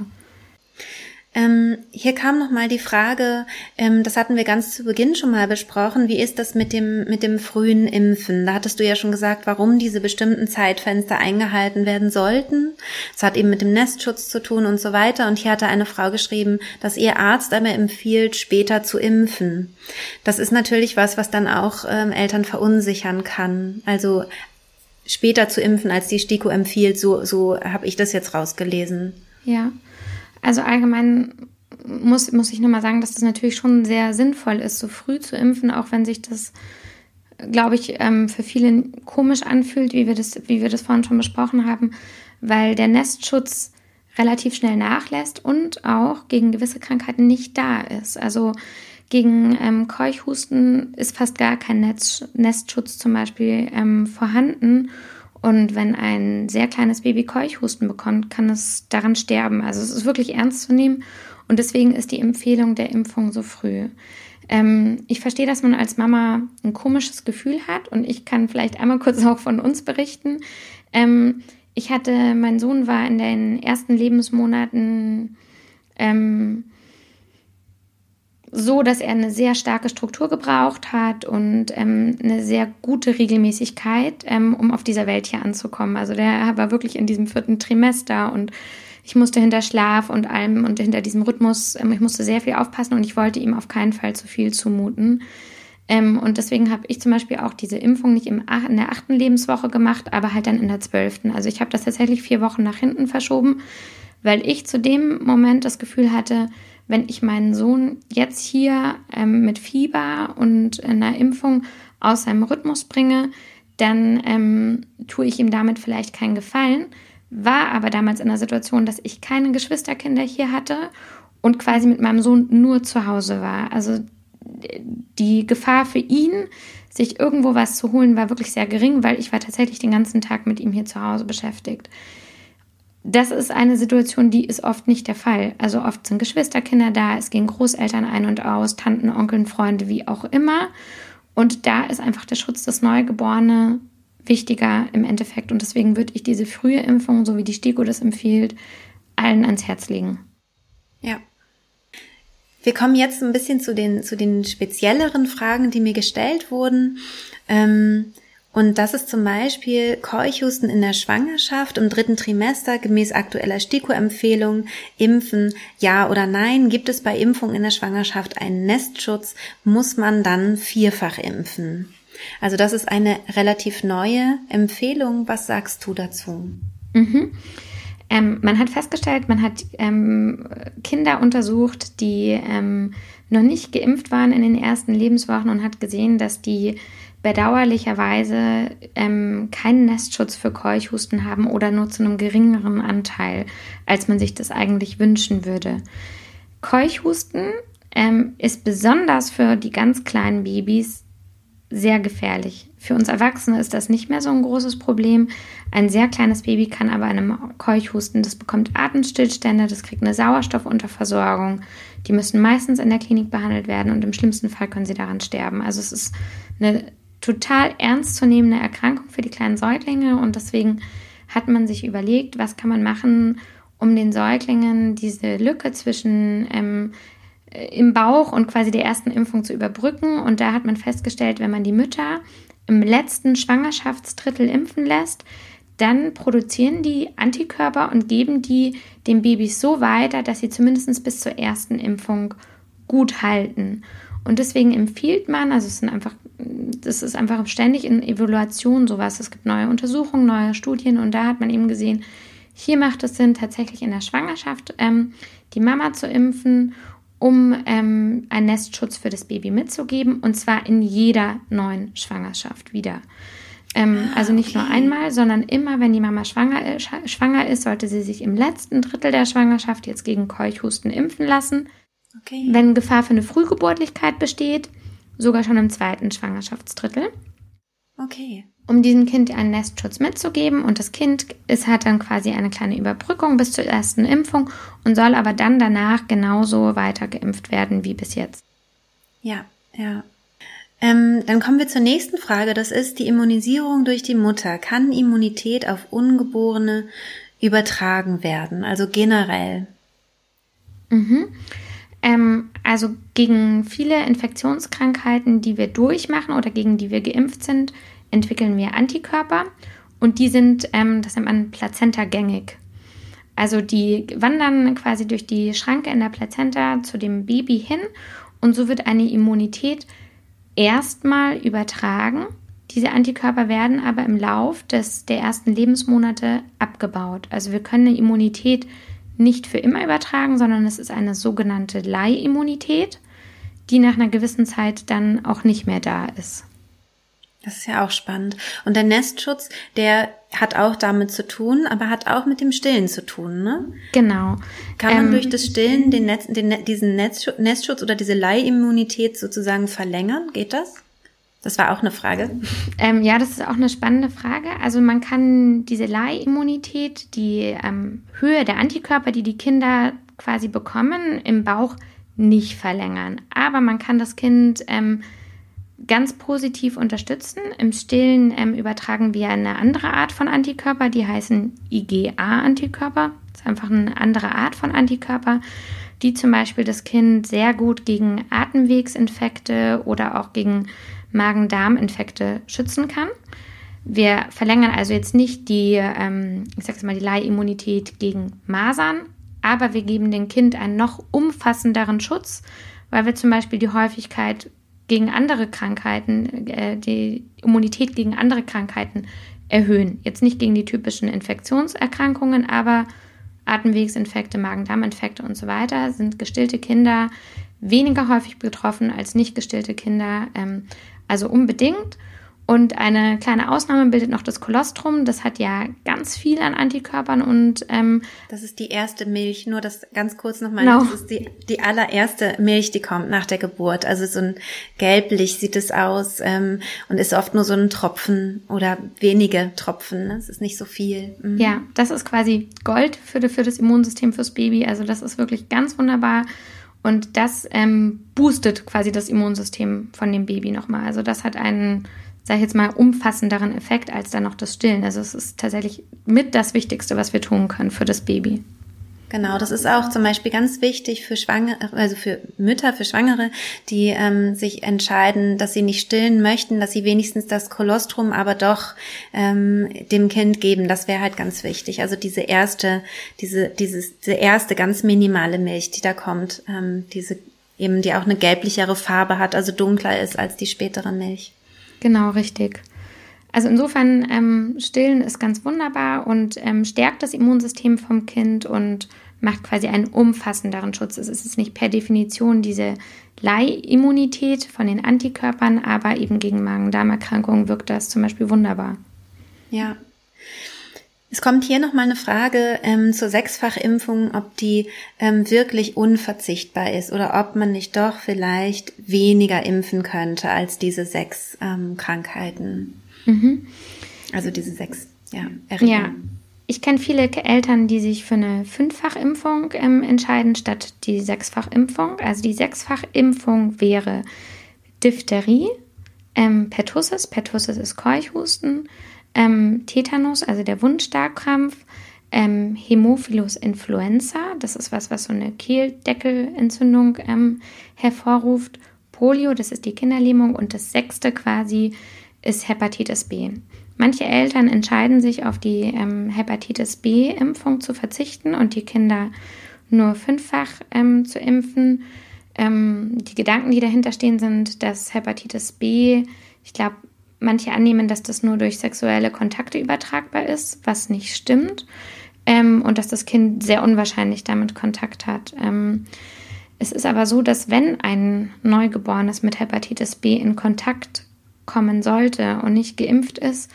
Ähm, hier kam noch mal die Frage, ähm, das hatten wir ganz zu Beginn schon mal besprochen, wie ist das mit dem, mit dem frühen Impfen? Da hattest du ja schon gesagt, warum diese bestimmten Zeitfenster eingehalten werden sollten. Es hat eben mit dem Nestschutz zu tun und so weiter. Und hier hatte eine Frau geschrieben, dass ihr Arzt aber empfiehlt, später zu impfen. Das ist natürlich was, was dann auch ähm, Eltern verunsichern kann. Also später zu impfen, als die STIKO empfiehlt, so, so habe ich das jetzt rausgelesen. Ja. Also allgemein muss, muss ich nochmal sagen, dass das natürlich schon sehr sinnvoll ist, so früh zu impfen, auch wenn sich das, glaube ich, ähm, für viele komisch anfühlt, wie wir, das, wie wir das vorhin schon besprochen haben, weil der Nestschutz relativ schnell nachlässt und auch gegen gewisse Krankheiten nicht da ist. Also gegen ähm, Keuchhusten ist fast gar kein Netz, Nestschutz zum Beispiel ähm, vorhanden. Und wenn ein sehr kleines Baby Keuchhusten bekommt, kann es daran sterben. Also es ist wirklich ernst zu nehmen. Und deswegen ist die Empfehlung der Impfung so früh. Ähm, ich verstehe, dass man als Mama ein komisches Gefühl hat. Und ich kann vielleicht einmal kurz auch von uns berichten. Ähm, ich hatte, mein Sohn war in den ersten Lebensmonaten ähm, so, dass er eine sehr starke Struktur gebraucht hat und ähm, eine sehr gute Regelmäßigkeit, ähm, um auf dieser Welt hier anzukommen. Also der war wirklich in diesem vierten Trimester und ich musste hinter Schlaf und allem und hinter diesem Rhythmus, ähm, ich musste sehr viel aufpassen und ich wollte ihm auf keinen Fall zu viel zumuten. Ähm, und deswegen habe ich zum Beispiel auch diese Impfung nicht im, in der achten Lebenswoche gemacht, aber halt dann in der zwölften. Also ich habe das tatsächlich vier Wochen nach hinten verschoben, weil ich zu dem Moment das Gefühl hatte, wenn ich meinen Sohn jetzt hier ähm, mit Fieber und einer Impfung aus seinem Rhythmus bringe, dann ähm, tue ich ihm damit vielleicht keinen Gefallen. War aber damals in der Situation, dass ich keine Geschwisterkinder hier hatte und quasi mit meinem Sohn nur zu Hause war. Also die Gefahr für ihn, sich irgendwo was zu holen, war wirklich sehr gering, weil ich war tatsächlich den ganzen Tag mit ihm hier zu Hause beschäftigt das ist eine Situation, die ist oft nicht der Fall. Also oft sind Geschwisterkinder da, es gehen Großeltern ein und aus, Tanten, Onkeln, Freunde, wie auch immer. Und da ist einfach der Schutz des Neugeborenen wichtiger im Endeffekt. Und deswegen würde ich diese frühe Impfung, so wie die STIKO das empfiehlt, allen ans Herz legen. Ja. Wir kommen jetzt ein bisschen zu den, zu den spezielleren Fragen, die mir gestellt wurden. Ähm, und das ist zum Beispiel Keuchhusten in der Schwangerschaft im dritten Trimester gemäß aktueller STIKO-Empfehlung. Impfen, ja oder nein? Gibt es bei Impfung in der Schwangerschaft einen Nestschutz? Muss man dann vierfach impfen? Also das ist eine relativ neue Empfehlung. Was sagst du dazu? Mhm. Ähm, man hat festgestellt, man hat ähm, Kinder untersucht, die ähm, noch nicht geimpft waren in den ersten Lebenswochen und hat gesehen, dass die bedauerlicherweise ähm, keinen Nestschutz für Keuchhusten haben oder nur zu einem geringeren Anteil, als man sich das eigentlich wünschen würde. Keuchhusten ähm, ist besonders für die ganz kleinen Babys sehr gefährlich. Für uns Erwachsene ist das nicht mehr so ein großes Problem. Ein sehr kleines Baby kann aber einem Keuchhusten, das bekommt Atemstillstände, das kriegt eine Sauerstoffunterversorgung. Die müssen meistens in der Klinik behandelt werden und im schlimmsten Fall können sie daran sterben. Also es ist eine total ernstzunehmende Erkrankung für die kleinen Säuglinge und deswegen hat man sich überlegt, was kann man machen, um den Säuglingen diese Lücke zwischen ähm, äh, im Bauch und quasi der ersten Impfung zu überbrücken. Und da hat man festgestellt, wenn man die Mütter im letzten Schwangerschaftsdrittel impfen lässt, dann produzieren die Antikörper und geben die den Babys so weiter, dass sie zumindest bis zur ersten Impfung gut halten. Und deswegen empfiehlt man, also es sind einfach, das ist einfach ständig in Evaluation sowas. Es gibt neue Untersuchungen, neue Studien und da hat man eben gesehen, hier macht es Sinn, tatsächlich in der Schwangerschaft ähm, die Mama zu impfen, um ähm, einen Nestschutz für das Baby mitzugeben und zwar in jeder neuen Schwangerschaft wieder. Ähm, ah, also nicht okay. nur einmal, sondern immer, wenn die Mama schwanger, schwanger ist, sollte sie sich im letzten Drittel der Schwangerschaft jetzt gegen Keuchhusten impfen lassen. Okay. Wenn Gefahr für eine Frühgeburtlichkeit besteht, sogar schon im zweiten Schwangerschaftsdrittel. Okay. Um diesem Kind einen Nestschutz mitzugeben und das Kind ist, hat dann quasi eine kleine Überbrückung bis zur ersten Impfung und soll aber dann danach genauso weiter geimpft werden wie bis jetzt. Ja, ja. Ähm, dann kommen wir zur nächsten Frage. Das ist die Immunisierung durch die Mutter. Kann Immunität auf Ungeborene übertragen werden? Also generell. Mhm. Ähm, also gegen viele Infektionskrankheiten, die wir durchmachen oder gegen die wir geimpft sind, entwickeln wir Antikörper. Und die sind, ähm, das nennt man plazentagängig. Also die wandern quasi durch die Schranke in der Plazenta zu dem Baby hin und so wird eine Immunität erstmal übertragen. Diese Antikörper werden aber im Lauf des, der ersten Lebensmonate abgebaut. Also wir können eine Immunität nicht für immer übertragen, sondern es ist eine sogenannte Leihimmunität, die nach einer gewissen Zeit dann auch nicht mehr da ist. Das ist ja auch spannend. Und der Nestschutz, der hat auch damit zu tun, aber hat auch mit dem Stillen zu tun, ne? Genau. Kann man ähm, durch das Stillen den, Netz, den diesen Netzschutz, Nestschutz oder diese Leihimmunität sozusagen verlängern? Geht das? Das war auch eine Frage. Ähm, ja, das ist auch eine spannende Frage. Also man kann diese Leihimmunität, die ähm, Höhe der Antikörper, die die Kinder quasi bekommen, im Bauch nicht verlängern. Aber man kann das Kind ähm, ganz positiv unterstützen. Im Stillen ähm, übertragen wir eine andere Art von Antikörper, die heißen IgA-Antikörper. Das ist einfach eine andere Art von Antikörper, die zum Beispiel das Kind sehr gut gegen Atemwegsinfekte oder auch gegen Magen-Darm-Infekte schützen kann. Wir verlängern also jetzt nicht die, ähm, ich sag's mal, die Leihimmunität gegen Masern, aber wir geben dem Kind einen noch umfassenderen Schutz, weil wir zum Beispiel die Häufigkeit gegen andere Krankheiten, äh, die Immunität gegen andere Krankheiten erhöhen. Jetzt nicht gegen die typischen Infektionserkrankungen, aber Atemwegsinfekte, Magen-Darm-Infekte und so weiter sind gestillte Kinder weniger häufig betroffen als nicht gestillte Kinder. Ähm, also unbedingt. Und eine kleine Ausnahme bildet noch das Kolostrum. Das hat ja ganz viel an Antikörpern und ähm, das ist die erste Milch. Nur das ganz kurz nochmal. No. Das ist die, die allererste Milch, die kommt nach der Geburt. Also so ein gelblich sieht es aus ähm, und ist oft nur so ein Tropfen oder wenige Tropfen. Es ist nicht so viel. Mhm. Ja, das ist quasi Gold für, für das Immunsystem fürs Baby. Also das ist wirklich ganz wunderbar. Und das ähm, boostet quasi das Immunsystem von dem Baby nochmal. Also das hat einen sage ich jetzt mal, umfassenderen Effekt als dann noch das Stillen. Also es ist tatsächlich mit das Wichtigste, was wir tun können für das Baby. Genau, das ist auch zum Beispiel ganz wichtig für Schwangere, also für Mütter, für Schwangere, die ähm, sich entscheiden, dass sie nicht stillen möchten, dass sie wenigstens das Kolostrum aber doch ähm, dem Kind geben. Das wäre halt ganz wichtig. Also diese erste, diese, dieses, diese erste ganz minimale Milch, die da kommt, ähm, diese eben, die auch eine gelblichere Farbe hat, also dunkler ist als die spätere Milch. Genau, richtig. Also insofern, ähm, Stillen ist ganz wunderbar und ähm, stärkt das Immunsystem vom Kind und macht quasi einen umfassenderen Schutz. Es ist nicht per Definition diese Leihimmunität von den Antikörpern, aber eben gegen Magen-Darm-Erkrankungen wirkt das zum Beispiel wunderbar. Ja, es kommt hier nochmal eine Frage ähm, zur Sechsfachimpfung, ob die ähm, wirklich unverzichtbar ist oder ob man nicht doch vielleicht weniger impfen könnte als diese sechs ähm, Krankheiten. Mhm. Also diese sechs ja, Erregungen. Ja. Ich kenne viele Eltern, die sich für eine Fünffachimpfung ähm, entscheiden statt die Sechsfachimpfung. Also die Sechsfachimpfung wäre Diphtherie, ähm, Pertussis, Pertussis ist Keuchhusten, ähm, Tetanus, also der Wundstarkrampf, ähm, Hämophilus influenza, das ist was, was so eine Kehldeckelentzündung ähm, hervorruft, Polio, das ist die Kinderlähmung und das sechste quasi ist Hepatitis B. Manche Eltern entscheiden sich auf die ähm, Hepatitis B-Impfung zu verzichten und die Kinder nur fünffach ähm, zu impfen. Ähm, die Gedanken, die dahinter stehen, sind, dass Hepatitis B, ich glaube, manche annehmen, dass das nur durch sexuelle Kontakte übertragbar ist, was nicht stimmt. Ähm, und dass das Kind sehr unwahrscheinlich damit Kontakt hat. Ähm, es ist aber so, dass wenn ein Neugeborenes mit Hepatitis B in Kontakt kommen sollte und nicht geimpft ist,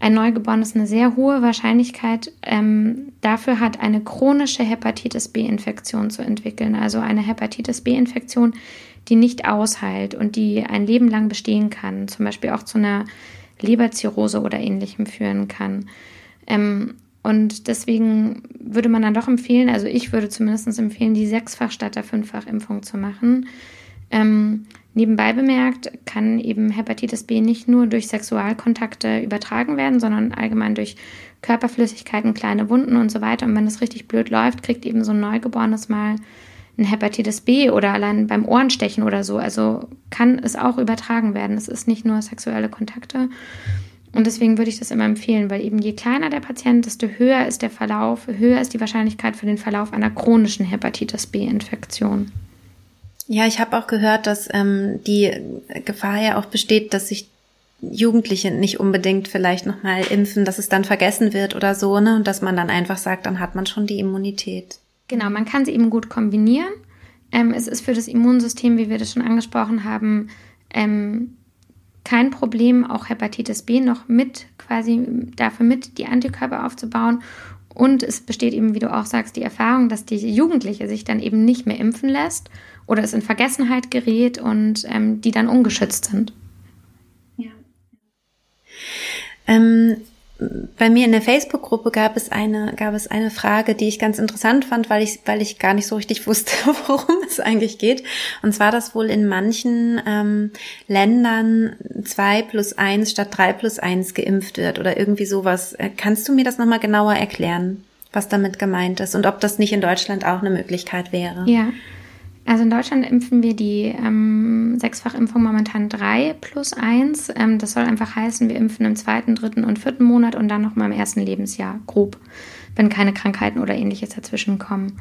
ein Neugeborenes eine sehr hohe Wahrscheinlichkeit ähm, dafür hat, eine chronische Hepatitis B-Infektion zu entwickeln. Also eine Hepatitis B-Infektion, die nicht ausheilt und die ein Leben lang bestehen kann, zum Beispiel auch zu einer Leberzirrhose oder ähnlichem führen kann. Ähm, und deswegen würde man dann doch empfehlen, also ich würde zumindest empfehlen, die sechsfach statt der fünffach Impfung zu machen. Ähm, nebenbei bemerkt kann eben Hepatitis B nicht nur durch Sexualkontakte übertragen werden, sondern allgemein durch Körperflüssigkeiten, kleine Wunden und so weiter. Und wenn es richtig blöd läuft, kriegt eben so ein Neugeborenes mal ein Hepatitis B oder allein beim Ohrenstechen oder so. Also kann es auch übertragen werden. Es ist nicht nur sexuelle Kontakte. Und deswegen würde ich das immer empfehlen, weil eben je kleiner der Patient, desto höher ist der Verlauf, höher ist die Wahrscheinlichkeit für den Verlauf einer chronischen Hepatitis B-Infektion. Ja, ich habe auch gehört, dass ähm, die Gefahr ja auch besteht, dass sich Jugendliche nicht unbedingt vielleicht nochmal impfen, dass es dann vergessen wird oder so, ne? Und dass man dann einfach sagt, dann hat man schon die Immunität. Genau, man kann sie eben gut kombinieren. Ähm, es ist für das Immunsystem, wie wir das schon angesprochen haben, ähm, kein Problem, auch Hepatitis B noch mit quasi dafür mit die Antikörper aufzubauen. Und es besteht eben, wie du auch sagst, die Erfahrung, dass die Jugendliche sich dann eben nicht mehr impfen lässt oder es in Vergessenheit gerät und ähm, die dann ungeschützt sind. Ja. Ähm, bei mir in der Facebook-Gruppe gab es eine, gab es eine Frage, die ich ganz interessant fand, weil ich, weil ich gar nicht so richtig wusste, worum es eigentlich geht. Und zwar, dass wohl in manchen ähm, Ländern zwei plus eins statt drei plus eins geimpft wird oder irgendwie sowas. Äh, kannst du mir das nochmal genauer erklären, was damit gemeint ist und ob das nicht in Deutschland auch eine Möglichkeit wäre? Ja. Also in Deutschland impfen wir die ähm, Sechsfachimpfung momentan drei plus eins. Ähm, das soll einfach heißen, wir impfen im zweiten, dritten und vierten Monat und dann nochmal im ersten Lebensjahr, grob, wenn keine Krankheiten oder ähnliches dazwischen kommen.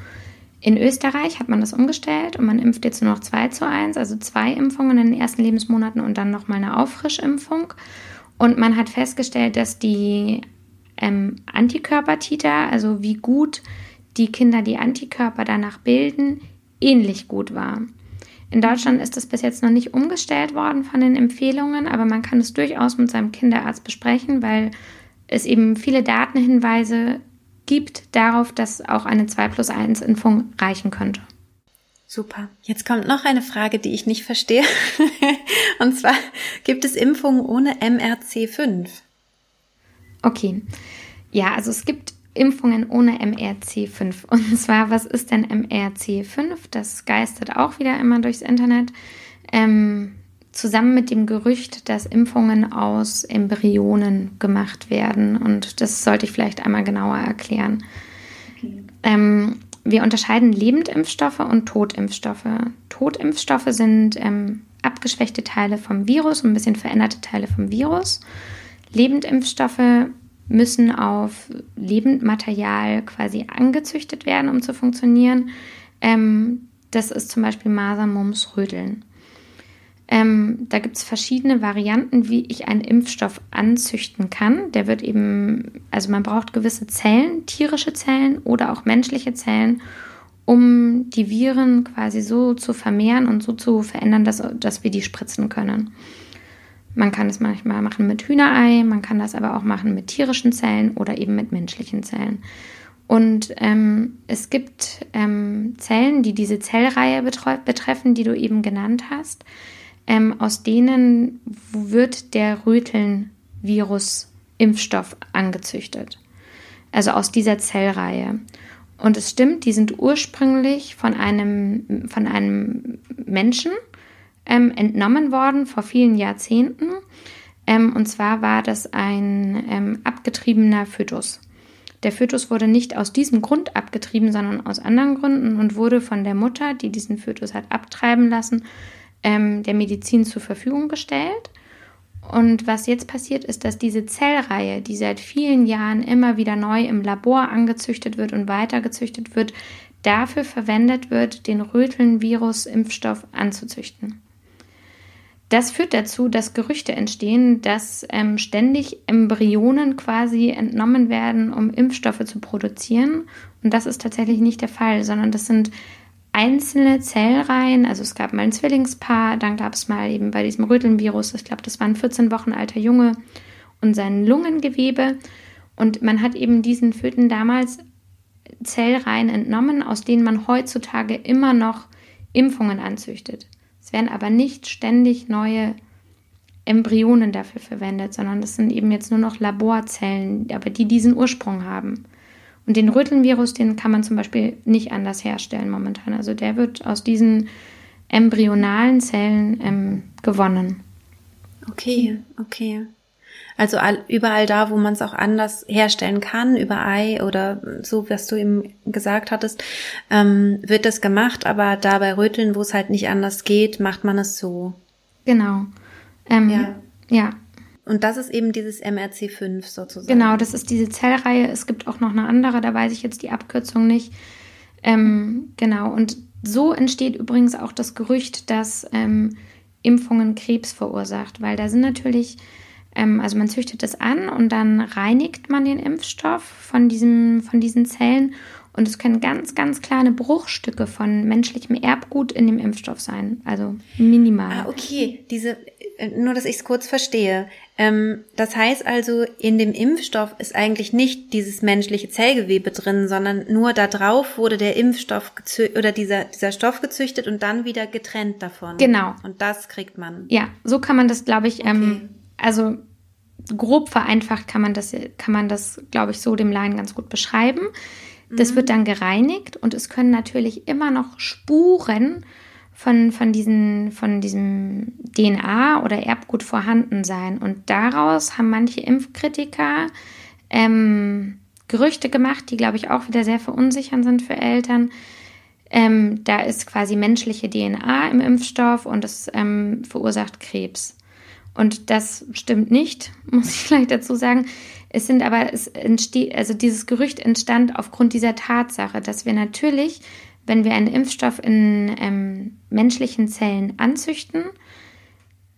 In Österreich hat man das umgestellt und man impft jetzt nur noch zwei zu eins, also zwei Impfungen in den ersten Lebensmonaten und dann nochmal eine Auffrischimpfung. Und man hat festgestellt, dass die ähm, Antikörpertiter, also wie gut die Kinder die Antikörper danach bilden, ähnlich gut war. In Deutschland ist das bis jetzt noch nicht umgestellt worden von den Empfehlungen, aber man kann es durchaus mit seinem Kinderarzt besprechen, weil es eben viele Datenhinweise gibt darauf, dass auch eine 2 plus 1 Impfung reichen könnte. Super. Jetzt kommt noch eine Frage, die ich nicht verstehe. Und zwar, gibt es Impfungen ohne MRC5? Okay. Ja, also es gibt Impfungen ohne MRC5. Und zwar, was ist denn MRC5? Das geistert auch wieder immer durchs Internet. Ähm, zusammen mit dem Gerücht, dass Impfungen aus Embryonen gemacht werden. Und das sollte ich vielleicht einmal genauer erklären. Okay. Ähm, wir unterscheiden Lebendimpfstoffe und Totimpfstoffe. Totimpfstoffe sind ähm, abgeschwächte Teile vom Virus und ein bisschen veränderte Teile vom Virus. Lebendimpfstoffe müssen auf Lebendmaterial quasi angezüchtet werden, um zu funktionieren. Ähm, das ist zum Beispiel Masern, Mumps, Rödeln. Ähm, da gibt es verschiedene Varianten, wie ich einen Impfstoff anzüchten kann. Der wird eben, also man braucht gewisse Zellen, tierische Zellen oder auch menschliche Zellen, um die Viren quasi so zu vermehren und so zu verändern, dass, dass wir die spritzen können. Man kann es manchmal machen mit Hühnerei, man kann das aber auch machen mit tierischen Zellen oder eben mit menschlichen Zellen. Und ähm, es gibt ähm, Zellen, die diese Zellreihe betreffen, die du eben genannt hast. Ähm, aus denen wird der Röteln-Virus-Impfstoff angezüchtet. Also aus dieser Zellreihe. Und es stimmt, die sind ursprünglich von einem, von einem Menschen ähm, entnommen worden vor vielen Jahrzehnten. Ähm, und zwar war das ein ähm, abgetriebener Fötus. Der Fötus wurde nicht aus diesem Grund abgetrieben, sondern aus anderen Gründen und wurde von der Mutter, die diesen Fötus hat abtreiben lassen, ähm, der Medizin zur Verfügung gestellt. Und was jetzt passiert ist, dass diese Zellreihe, die seit vielen Jahren immer wieder neu im Labor angezüchtet wird und weitergezüchtet wird, dafür verwendet wird, den Röteln-Virus-Impfstoff anzuzüchten. Das führt dazu, dass Gerüchte entstehen, dass ähm, ständig Embryonen quasi entnommen werden, um Impfstoffe zu produzieren. Und das ist tatsächlich nicht der Fall, sondern das sind einzelne Zellreihen. Also es gab mal ein Zwillingspaar, dann gab es mal eben bei diesem Rötelnvirus, ich glaube, das war ein 14 Wochen alter Junge und sein Lungengewebe. Und man hat eben diesen Föten damals Zellreihen entnommen, aus denen man heutzutage immer noch Impfungen anzüchtet. Es werden aber nicht ständig neue Embryonen dafür verwendet, sondern das sind eben jetzt nur noch Laborzellen, aber die diesen Ursprung haben. Und den Rötelnvirus, den kann man zum Beispiel nicht anders herstellen momentan. Also der wird aus diesen embryonalen Zellen ähm, gewonnen. Okay, okay. Also all, überall da, wo man es auch anders herstellen kann, über Ei oder so, was du eben gesagt hattest, ähm, wird das gemacht, aber da bei Röteln, wo es halt nicht anders geht, macht man es so. Genau. Ähm, ja. Ja. Und das ist eben dieses MRC5 sozusagen. Genau, das ist diese Zellreihe. Es gibt auch noch eine andere, da weiß ich jetzt die Abkürzung nicht. Ähm, genau, und so entsteht übrigens auch das Gerücht, dass ähm, Impfungen Krebs verursacht, weil da sind natürlich ähm, also man züchtet es an und dann reinigt man den Impfstoff von, diesem, von diesen Zellen und es können ganz, ganz kleine Bruchstücke von menschlichem Erbgut in dem Impfstoff sein. Also minimal. Ah, okay. Diese, äh, nur dass ich es kurz verstehe. Ähm, das heißt also, in dem Impfstoff ist eigentlich nicht dieses menschliche Zellgewebe drin, sondern nur da drauf wurde der Impfstoff oder dieser, dieser Stoff gezüchtet und dann wieder getrennt davon. Genau. Und das kriegt man. Ja, so kann man das, glaube ich, ähm, okay also grob vereinfacht kann man das, kann man das, glaube ich, so dem Laien ganz gut beschreiben. Das mhm. wird dann gereinigt und es können natürlich immer noch Spuren von, von, diesen, von diesem DNA oder Erbgut vorhanden sein. Und daraus haben manche Impfkritiker ähm, Gerüchte gemacht, die, glaube ich, auch wieder sehr verunsichernd sind für Eltern. Ähm, da ist quasi menschliche DNA im Impfstoff und das ähm, verursacht Krebs. Und das stimmt nicht, muss ich gleich dazu sagen. Es sind aber, es entsteht, also dieses Gerücht entstand aufgrund dieser Tatsache, dass wir natürlich, wenn wir einen Impfstoff in ähm, menschlichen Zellen anzüchten,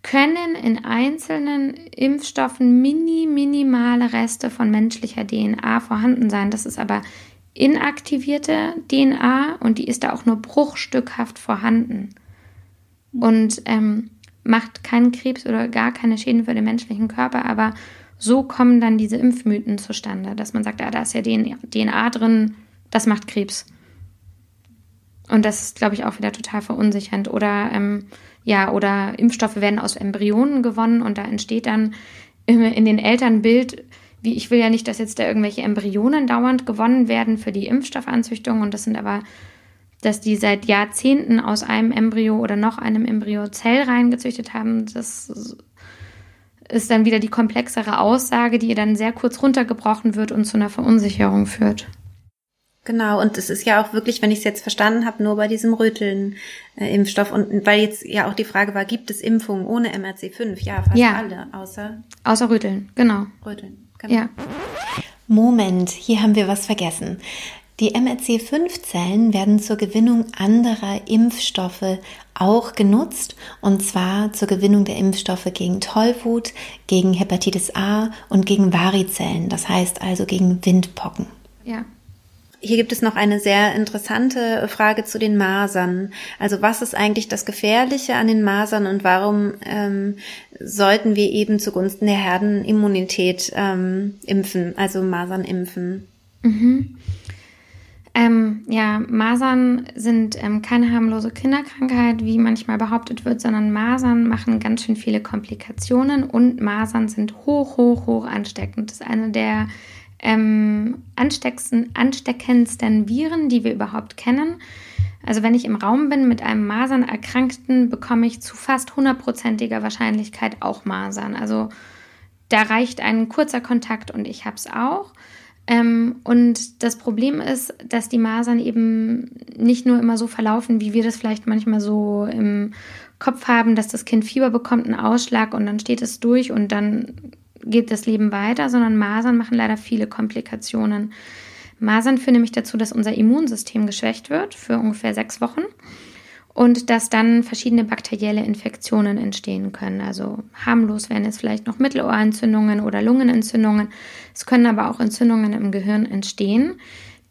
können in einzelnen Impfstoffen mini, minimale Reste von menschlicher DNA vorhanden sein. Das ist aber inaktivierte DNA und die ist da auch nur bruchstückhaft vorhanden. Und ähm, macht keinen Krebs oder gar keine Schäden für den menschlichen Körper, aber so kommen dann diese Impfmythen zustande, dass man sagt, ah, da ist ja DNA drin, das macht Krebs. Und das ist, glaube ich, auch wieder total verunsichernd. Oder ähm, ja, oder Impfstoffe werden aus Embryonen gewonnen und da entsteht dann in den Elternbild, wie ich will ja nicht, dass jetzt da irgendwelche Embryonen dauernd gewonnen werden für die Impfstoffanzüchtung und das sind aber dass die seit Jahrzehnten aus einem Embryo oder noch einem Embryo Zellreihen gezüchtet haben, das ist dann wieder die komplexere Aussage, die dann sehr kurz runtergebrochen wird und zu einer Verunsicherung führt. Genau, und es ist ja auch wirklich, wenn ich es jetzt verstanden habe, nur bei diesem Röteln-Impfstoff. Äh, und weil jetzt ja auch die Frage war, gibt es Impfungen ohne MRC5? Ja, fast ja. alle, außer. Außer Röteln, genau. Röteln, genau. Ja. Moment, hier haben wir was vergessen. Die MRC5-Zellen werden zur Gewinnung anderer Impfstoffe auch genutzt, und zwar zur Gewinnung der Impfstoffe gegen Tollwut, gegen Hepatitis A und gegen Varizellen, das heißt also gegen Windpocken. Ja. Hier gibt es noch eine sehr interessante Frage zu den Masern. Also was ist eigentlich das Gefährliche an den Masern und warum ähm, sollten wir eben zugunsten der Herdenimmunität ähm, impfen, also Masern impfen? Mhm. Ähm, ja, Masern sind ähm, keine harmlose Kinderkrankheit, wie manchmal behauptet wird, sondern Masern machen ganz schön viele Komplikationen und Masern sind hoch, hoch, hoch ansteckend. Das ist eine der ähm, ansteckendsten Viren, die wir überhaupt kennen. Also wenn ich im Raum bin mit einem Masernerkrankten, bekomme ich zu fast hundertprozentiger Wahrscheinlichkeit auch Masern. Also da reicht ein kurzer Kontakt und ich habe es auch. Ähm, und das Problem ist, dass die Masern eben nicht nur immer so verlaufen, wie wir das vielleicht manchmal so im Kopf haben, dass das Kind Fieber bekommt, einen Ausschlag und dann steht es durch und dann geht das Leben weiter, sondern Masern machen leider viele Komplikationen. Masern führen nämlich dazu, dass unser Immunsystem geschwächt wird für ungefähr sechs Wochen und dass dann verschiedene bakterielle Infektionen entstehen können. Also harmlos wären jetzt vielleicht noch Mittelohrentzündungen oder Lungenentzündungen. Es können aber auch Entzündungen im Gehirn entstehen,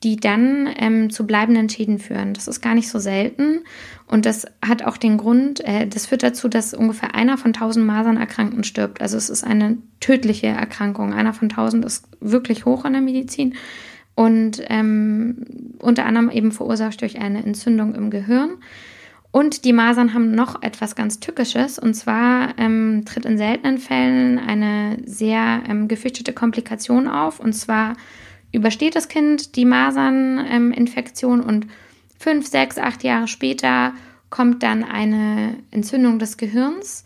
die dann ähm, zu bleibenden Schäden führen. Das ist gar nicht so selten und das hat auch den Grund, äh, das führt dazu, dass ungefähr einer von tausend Masernerkrankten stirbt. Also es ist eine tödliche Erkrankung. Einer von tausend ist wirklich hoch in der Medizin und ähm, unter anderem eben verursacht durch eine Entzündung im Gehirn. Und die Masern haben noch etwas ganz Tückisches. Und zwar ähm, tritt in seltenen Fällen eine sehr ähm, gefürchtete Komplikation auf. Und zwar übersteht das Kind die Maserninfektion ähm, und fünf, sechs, acht Jahre später kommt dann eine Entzündung des Gehirns,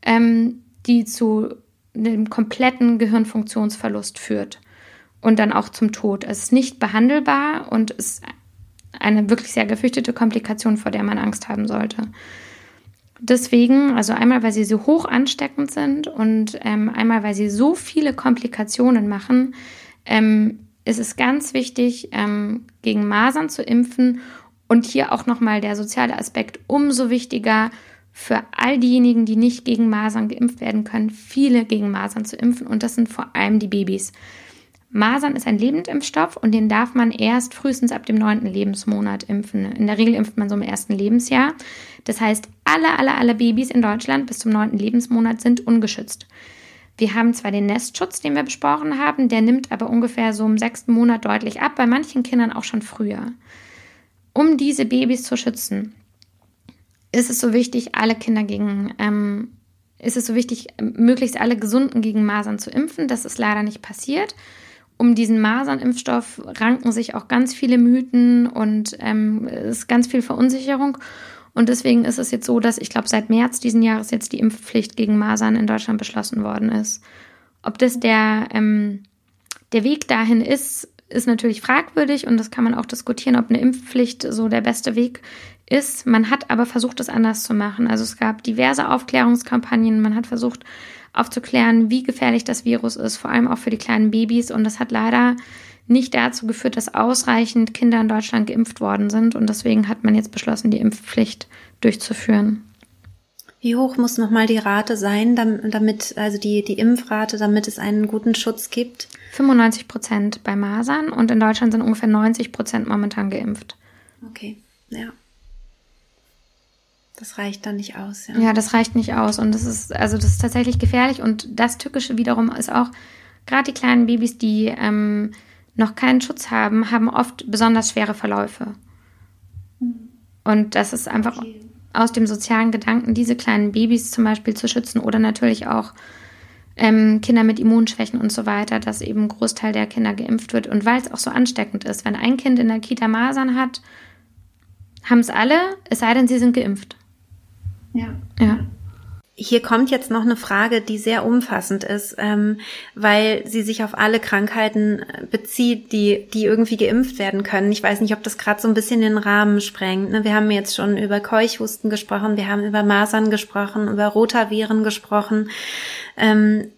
ähm, die zu einem kompletten Gehirnfunktionsverlust führt und dann auch zum Tod. Es ist nicht behandelbar und ist eine wirklich sehr gefürchtete Komplikation, vor der man Angst haben sollte. Deswegen, also einmal, weil sie so hoch ansteckend sind und ähm, einmal, weil sie so viele Komplikationen machen, ähm, ist es ganz wichtig, ähm, gegen Masern zu impfen und hier auch nochmal der soziale Aspekt umso wichtiger für all diejenigen, die nicht gegen Masern geimpft werden können, viele gegen Masern zu impfen und das sind vor allem die Babys. Masern ist ein Lebendimpfstoff und den darf man erst frühestens ab dem neunten Lebensmonat impfen. In der Regel impft man so im ersten Lebensjahr. Das heißt, alle, alle, alle Babys in Deutschland bis zum neunten Lebensmonat sind ungeschützt. Wir haben zwar den Nestschutz, den wir besprochen haben, der nimmt aber ungefähr so im sechsten Monat deutlich ab, bei manchen Kindern auch schon früher. Um diese Babys zu schützen, ist es so wichtig, alle Kinder gegen, ähm, ist es so wichtig, möglichst alle Gesunden gegen Masern zu impfen. Das ist leider nicht passiert um diesen Masernimpfstoff ranken sich auch ganz viele Mythen und ähm, ist ganz viel Verunsicherung. Und deswegen ist es jetzt so, dass ich glaube, seit März diesen Jahres jetzt die Impfpflicht gegen Masern in Deutschland beschlossen worden ist. Ob das der, ähm, der Weg dahin ist, ist natürlich fragwürdig und das kann man auch diskutieren, ob eine Impfpflicht so der beste Weg ist. Man hat aber versucht, es anders zu machen. Also es gab diverse Aufklärungskampagnen, man hat versucht, aufzuklären, wie gefährlich das Virus ist, vor allem auch für die kleinen Babys. Und das hat leider nicht dazu geführt, dass ausreichend Kinder in Deutschland geimpft worden sind. Und deswegen hat man jetzt beschlossen, die Impfpflicht durchzuführen. Wie hoch muss nochmal die Rate sein, damit, also die, die Impfrate, damit es einen guten Schutz gibt? 95 Prozent bei Masern und in Deutschland sind ungefähr 90 Prozent momentan geimpft. Okay, ja. Das reicht dann nicht aus, ja. Ja, das reicht nicht aus. Und das ist, also das ist tatsächlich gefährlich. Und das Tückische wiederum ist auch, gerade die kleinen Babys, die ähm, noch keinen Schutz haben, haben oft besonders schwere Verläufe. Und das ist einfach okay. aus dem sozialen Gedanken, diese kleinen Babys zum Beispiel zu schützen oder natürlich auch ähm, Kinder mit Immunschwächen und so weiter, dass eben ein Großteil der Kinder geimpft wird. Und weil es auch so ansteckend ist, wenn ein Kind in der Kita Masern hat, haben es alle, es sei denn, sie sind geimpft. Ja. Ja. Hier kommt jetzt noch eine Frage, die sehr umfassend ist, ähm, weil sie sich auf alle Krankheiten äh, bezieht, die, die irgendwie geimpft werden können. Ich weiß nicht, ob das gerade so ein bisschen den Rahmen sprengt. Ne? Wir haben jetzt schon über Keuchhusten gesprochen, wir haben über Masern gesprochen, über Rotaviren gesprochen. Ähm,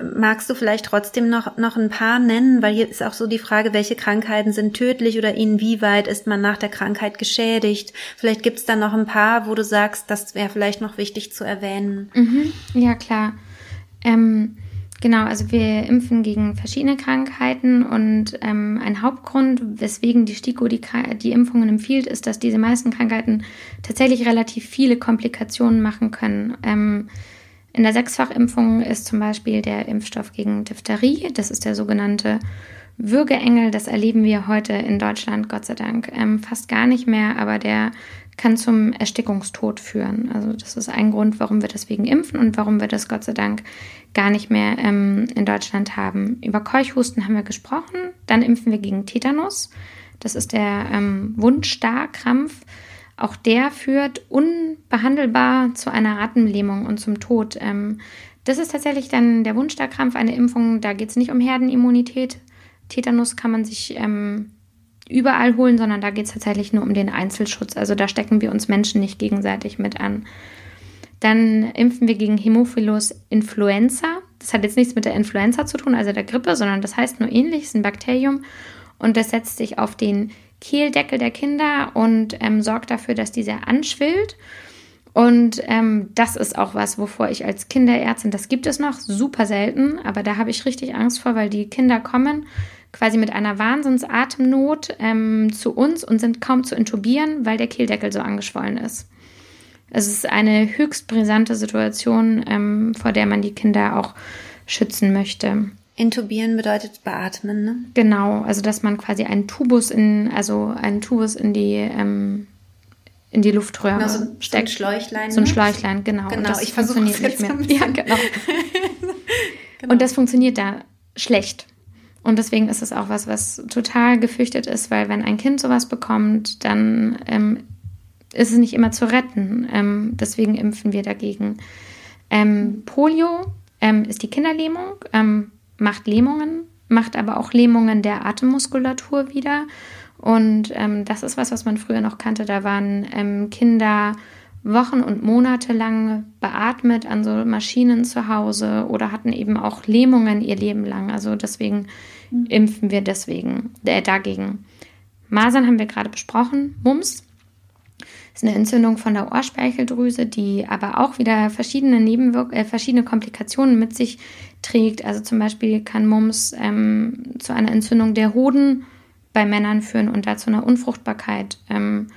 Magst du vielleicht trotzdem noch, noch ein paar nennen? Weil hier ist auch so die Frage, welche Krankheiten sind tödlich oder inwieweit ist man nach der Krankheit geschädigt? Vielleicht gibt es da noch ein paar, wo du sagst, das wäre vielleicht noch wichtig zu erwähnen. Mhm, ja, klar. Ähm, genau, also wir impfen gegen verschiedene Krankheiten und ähm, ein Hauptgrund, weswegen die STIKO die, die Impfungen empfiehlt, ist, dass diese meisten Krankheiten tatsächlich relativ viele Komplikationen machen können. Ähm, in der Sechsfachimpfung ist zum Beispiel der Impfstoff gegen Diphtherie, das ist der sogenannte Würgeengel. Das erleben wir heute in Deutschland, Gott sei Dank, ähm, fast gar nicht mehr, aber der kann zum Erstickungstod führen. Also das ist ein Grund, warum wir deswegen impfen und warum wir das Gott sei Dank gar nicht mehr ähm, in Deutschland haben. Über Keuchhusten haben wir gesprochen. Dann impfen wir gegen Tetanus. Das ist der ähm, Wundstarkrampf. Auch der führt unbehandelbar zu einer Atemlähmung und zum Tod. Ähm, das ist tatsächlich dann der Wunschstarkrampf, eine Impfung. Da geht es nicht um Herdenimmunität. Tetanus kann man sich ähm, überall holen, sondern da geht es tatsächlich nur um den Einzelschutz. Also da stecken wir uns Menschen nicht gegenseitig mit an. Dann impfen wir gegen Hämophilus influenza. Das hat jetzt nichts mit der Influenza zu tun, also der Grippe, sondern das heißt nur ähnlich, es ist ein Bakterium. und das setzt sich auf den Kehldeckel der Kinder und ähm, sorgt dafür, dass dieser anschwillt. Und ähm, das ist auch was, wovor ich als Kinderärztin, das gibt es noch, super selten, aber da habe ich richtig Angst vor, weil die Kinder kommen quasi mit einer Wahnsinnsatemnot ähm, zu uns und sind kaum zu intubieren, weil der Kehldeckel so angeschwollen ist. Es ist eine höchst brisante Situation, ähm, vor der man die Kinder auch schützen möchte. Intubieren bedeutet beatmen, ne? Genau, also dass man quasi einen Tubus in, also einen Tubus in die ähm, in die Luftröhre genau, so, steckt. So ein Schläuchlein. So ein ne? Schläuchlein, genau. Genau, das ich funktioniert nicht mehr. Ja, genau. genau. Und das funktioniert da schlecht. Und deswegen ist es auch was, was total gefürchtet ist, weil wenn ein Kind sowas bekommt, dann ähm, ist es nicht immer zu retten. Ähm, deswegen impfen wir dagegen. Ähm, Polio ähm, ist die Kinderlähmung, ähm, macht Lähmungen, macht aber auch Lähmungen der Atemmuskulatur wieder. Und ähm, das ist was, was man früher noch kannte. Da waren Kinder Wochen und Monate lang beatmet an so Maschinen zu Hause oder hatten eben auch Lähmungen ihr Leben lang. Also deswegen mhm. impfen wir deswegen äh, dagegen. Masern haben wir gerade besprochen. Mumps ist eine Entzündung von der Ohrspeicheldrüse, die aber auch wieder verschiedene Nebenwirk äh, verschiedene Komplikationen mit sich trägt. Also zum Beispiel kann Mumps ähm, zu einer Entzündung der Hoden bei Männern führen und dazu einer Unfruchtbarkeit ähm,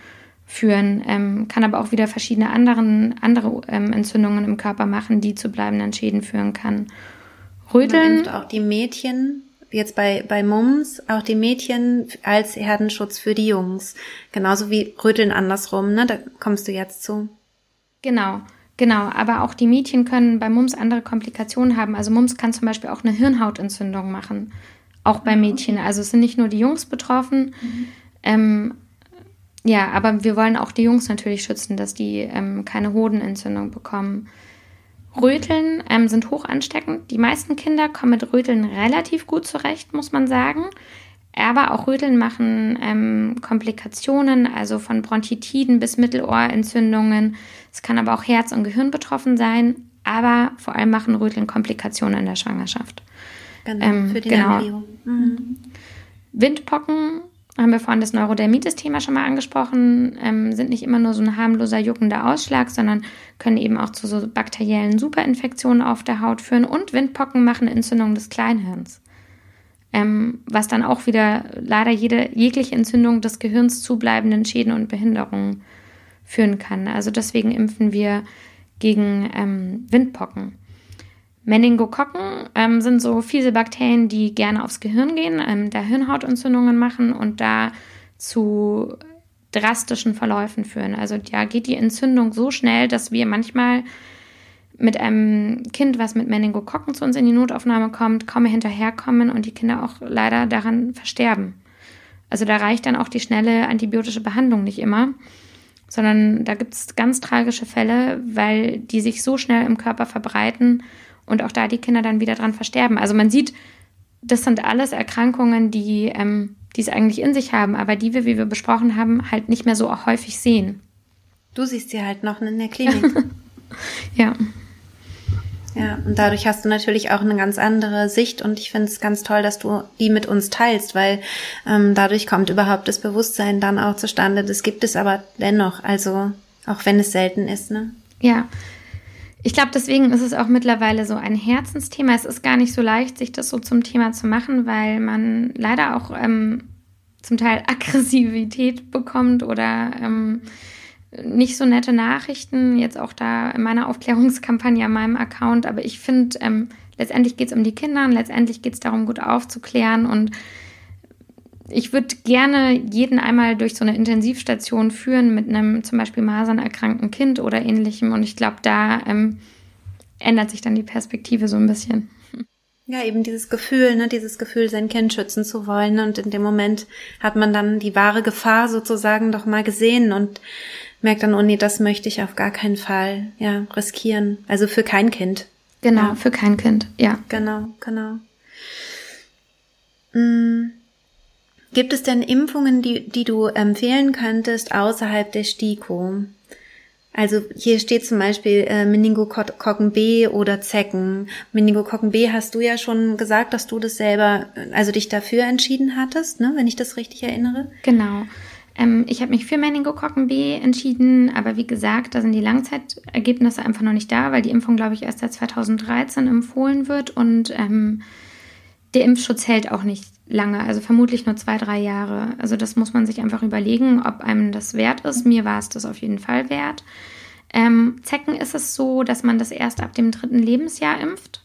führen, ähm, kann aber auch wieder verschiedene anderen, andere ähm, Entzündungen im Körper machen, die zu bleibenden Schäden führen kann. Röteln. auch die Mädchen, jetzt bei, bei Mums, auch die Mädchen als Herdenschutz für die Jungs. Genauso wie Röteln andersrum, ne? Da kommst du jetzt zu. Genau. Genau, aber auch die Mädchen können bei Mums andere Komplikationen haben. Also Mums kann zum Beispiel auch eine Hirnhautentzündung machen, auch bei Mädchen. Also es sind nicht nur die Jungs betroffen, mhm. ähm, ja, aber wir wollen auch die Jungs natürlich schützen, dass die ähm, keine Hodenentzündung bekommen. Röteln ähm, sind hoch ansteckend. Die meisten Kinder kommen mit Röteln relativ gut zurecht, muss man sagen. Aber auch Röteln machen ähm, Komplikationen, also von Bronchitiden bis Mittelohrentzündungen. Es kann aber auch Herz und Gehirn betroffen sein. Aber vor allem machen Röteln Komplikationen in der Schwangerschaft. Genau, ähm, für den genau. Mhm. Windpocken haben wir vorhin das Neurodermitis-Thema schon mal angesprochen, ähm, sind nicht immer nur so ein harmloser juckender Ausschlag, sondern können eben auch zu so bakteriellen Superinfektionen auf der Haut führen und Windpocken machen Entzündung des Kleinhirns. Ähm, was dann auch wieder leider jede, jegliche Entzündung des Gehirns zu bleibenden Schäden und Behinderungen führen kann. Also deswegen impfen wir gegen ähm, Windpocken. Meningokokken ähm, sind so fiese Bakterien, die gerne aufs Gehirn gehen, ähm, da Hirnhautentzündungen machen und da zu drastischen Verläufen führen. Also da geht die Entzündung so schnell, dass wir manchmal mit einem Kind, was mit Meningokokken zu uns in die Notaufnahme kommt, kaum hinterherkommen und die Kinder auch leider daran versterben. Also da reicht dann auch die schnelle antibiotische Behandlung nicht immer, sondern da gibt es ganz tragische Fälle, weil die sich so schnell im Körper verbreiten und auch da die Kinder dann wieder dran versterben. Also man sieht, das sind alles Erkrankungen, die, ähm, die es eigentlich in sich haben, aber die wir, wie wir besprochen haben, halt nicht mehr so häufig sehen. Du siehst sie halt noch in der Klinik. ja. Ja, und dadurch hast du natürlich auch eine ganz andere Sicht und ich finde es ganz toll, dass du die mit uns teilst, weil ähm, dadurch kommt überhaupt das Bewusstsein dann auch zustande. Das gibt es aber dennoch, also auch wenn es selten ist, ne? Ja, ich glaube, deswegen ist es auch mittlerweile so ein Herzensthema. Es ist gar nicht so leicht, sich das so zum Thema zu machen, weil man leider auch ähm, zum Teil Aggressivität bekommt oder ähm, nicht so nette Nachrichten. Jetzt auch da in meiner Aufklärungskampagne an meinem Account. Aber ich finde, ähm, letztendlich geht es um die Kinder und letztendlich geht es darum, gut aufzuklären und ich würde gerne jeden einmal durch so eine Intensivstation führen mit einem zum Beispiel masernerkrankten Kind oder ähnlichem. Und ich glaube, da ähm, ändert sich dann die Perspektive so ein bisschen. Ja, eben dieses Gefühl, ne, dieses Gefühl, sein Kind schützen zu wollen. Und in dem Moment hat man dann die wahre Gefahr sozusagen doch mal gesehen und merkt dann, oh nee, das möchte ich auf gar keinen Fall, ja, riskieren. Also für kein Kind. Genau, ja. für kein Kind, ja. Genau, genau. Mm. Gibt es denn Impfungen, die, die du empfehlen könntest außerhalb der STIKO? Also hier steht zum Beispiel äh, Meningokokken B oder Zecken. Meningokokken B hast du ja schon gesagt, dass du das selber, also dich dafür entschieden hattest, ne, wenn ich das richtig erinnere. Genau. Ähm, ich habe mich für Meningokokken B entschieden, aber wie gesagt, da sind die Langzeitergebnisse einfach noch nicht da, weil die Impfung, glaube ich, erst seit 2013 empfohlen wird und ähm, der Impfschutz hält auch nicht lange, also vermutlich nur zwei, drei Jahre. Also das muss man sich einfach überlegen, ob einem das wert ist. Mir war es das auf jeden Fall wert. Ähm, Zecken ist es so, dass man das erst ab dem dritten Lebensjahr impft.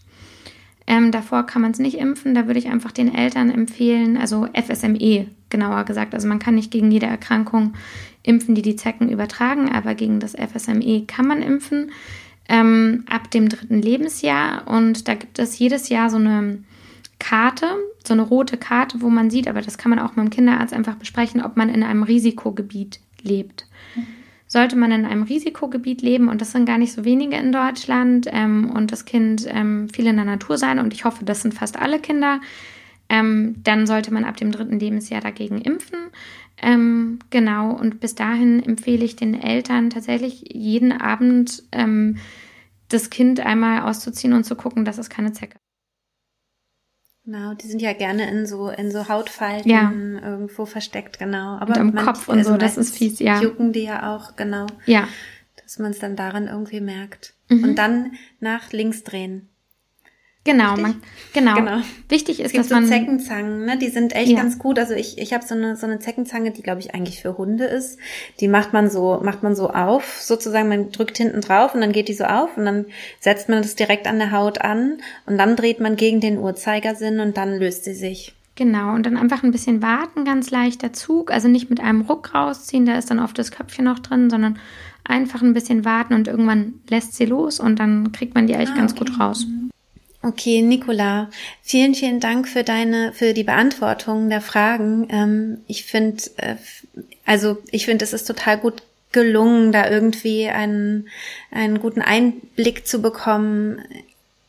Ähm, davor kann man es nicht impfen. Da würde ich einfach den Eltern empfehlen, also FSME genauer gesagt. Also man kann nicht gegen jede Erkrankung impfen, die die Zecken übertragen, aber gegen das FSME kann man impfen ähm, ab dem dritten Lebensjahr. Und da gibt es jedes Jahr so eine Karte, so eine rote Karte, wo man sieht, aber das kann man auch mit dem Kinderarzt einfach besprechen, ob man in einem Risikogebiet lebt. Mhm. Sollte man in einem Risikogebiet leben, und das sind gar nicht so wenige in Deutschland, ähm, und das Kind ähm, viel in der Natur sein, und ich hoffe, das sind fast alle Kinder, ähm, dann sollte man ab dem dritten Lebensjahr dagegen impfen. Ähm, genau, und bis dahin empfehle ich den Eltern tatsächlich jeden Abend ähm, das Kind einmal auszuziehen und zu gucken, dass es keine Zecke Genau, die sind ja gerne in so in so Hautfalten ja. irgendwo versteckt, genau. Aber und im Kopf und so, also das ist fies, ja. Jucken die ja auch, genau. Ja. Dass man es dann daran irgendwie merkt. Mhm. Und dann nach links drehen. Genau, man, genau. genau. Wichtig ist, dass so man Zeckenzangen, ne? Die sind echt ja. ganz gut. Also ich, ich habe so eine so eine Zeckenzange, die glaube ich eigentlich für Hunde ist. Die macht man so macht man so auf, sozusagen. Man drückt hinten drauf und dann geht die so auf und dann setzt man das direkt an der Haut an und dann dreht man gegen den Uhrzeigersinn und dann löst sie sich. Genau, und dann einfach ein bisschen warten, ganz leichter Zug, also nicht mit einem Ruck rausziehen, da ist dann oft das Köpfchen noch drin, sondern einfach ein bisschen warten und irgendwann lässt sie los und dann kriegt man die eigentlich ah, ganz okay. gut raus. Okay, Nicola, vielen, vielen Dank für deine, für die Beantwortung der Fragen. Ähm, ich finde, äh, also ich finde, es ist total gut gelungen, da irgendwie einen, einen guten Einblick zu bekommen.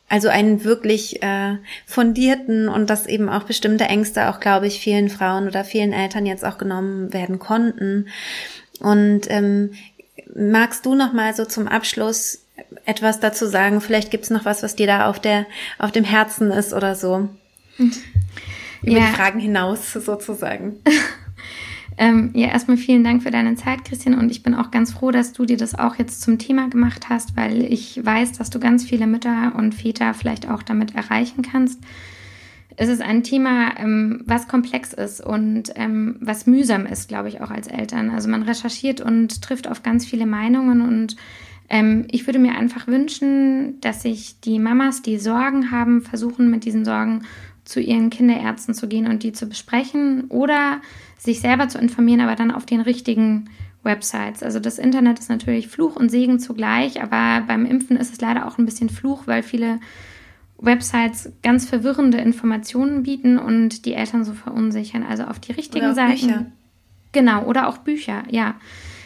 Also einen wirklich äh, fundierten und dass eben auch bestimmte Ängste auch, glaube ich, vielen Frauen oder vielen Eltern jetzt auch genommen werden konnten. Und ähm, magst du noch mal so zum Abschluss etwas dazu sagen? Vielleicht gibt's noch was, was dir da auf der auf dem Herzen ist oder so. Über ja. die Fragen hinaus sozusagen. ähm, ja, erstmal vielen Dank für deine Zeit, Christian. Und ich bin auch ganz froh, dass du dir das auch jetzt zum Thema gemacht hast, weil ich weiß, dass du ganz viele Mütter und Väter vielleicht auch damit erreichen kannst. Es ist ein Thema, ähm, was komplex ist und ähm, was mühsam ist, glaube ich, auch als Eltern. Also man recherchiert und trifft auf ganz viele Meinungen und ähm, ich würde mir einfach wünschen, dass sich die Mamas, die Sorgen haben, versuchen mit diesen Sorgen zu ihren Kinderärzten zu gehen und die zu besprechen oder sich selber zu informieren, aber dann auf den richtigen Websites. Also das Internet ist natürlich Fluch und Segen zugleich, aber beim Impfen ist es leider auch ein bisschen Fluch, weil viele Websites ganz verwirrende Informationen bieten und die Eltern so verunsichern. Also auf die richtigen oder Seiten. Bücher. Genau, oder auch Bücher, ja.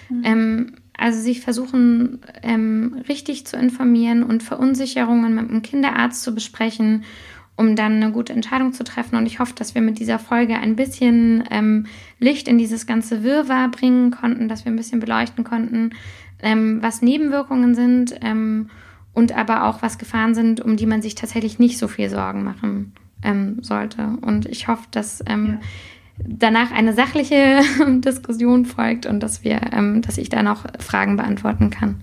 Mhm. Ähm, also sich versuchen, ähm, richtig zu informieren und Verunsicherungen mit dem Kinderarzt zu besprechen, um dann eine gute Entscheidung zu treffen. Und ich hoffe, dass wir mit dieser Folge ein bisschen ähm, Licht in dieses ganze Wirrwarr bringen konnten, dass wir ein bisschen beleuchten konnten, ähm, was Nebenwirkungen sind ähm, und aber auch was Gefahren sind, um die man sich tatsächlich nicht so viel Sorgen machen ähm, sollte. Und ich hoffe, dass ähm, ja danach eine sachliche Diskussion folgt und dass wir, ähm, dass ich da noch Fragen beantworten kann.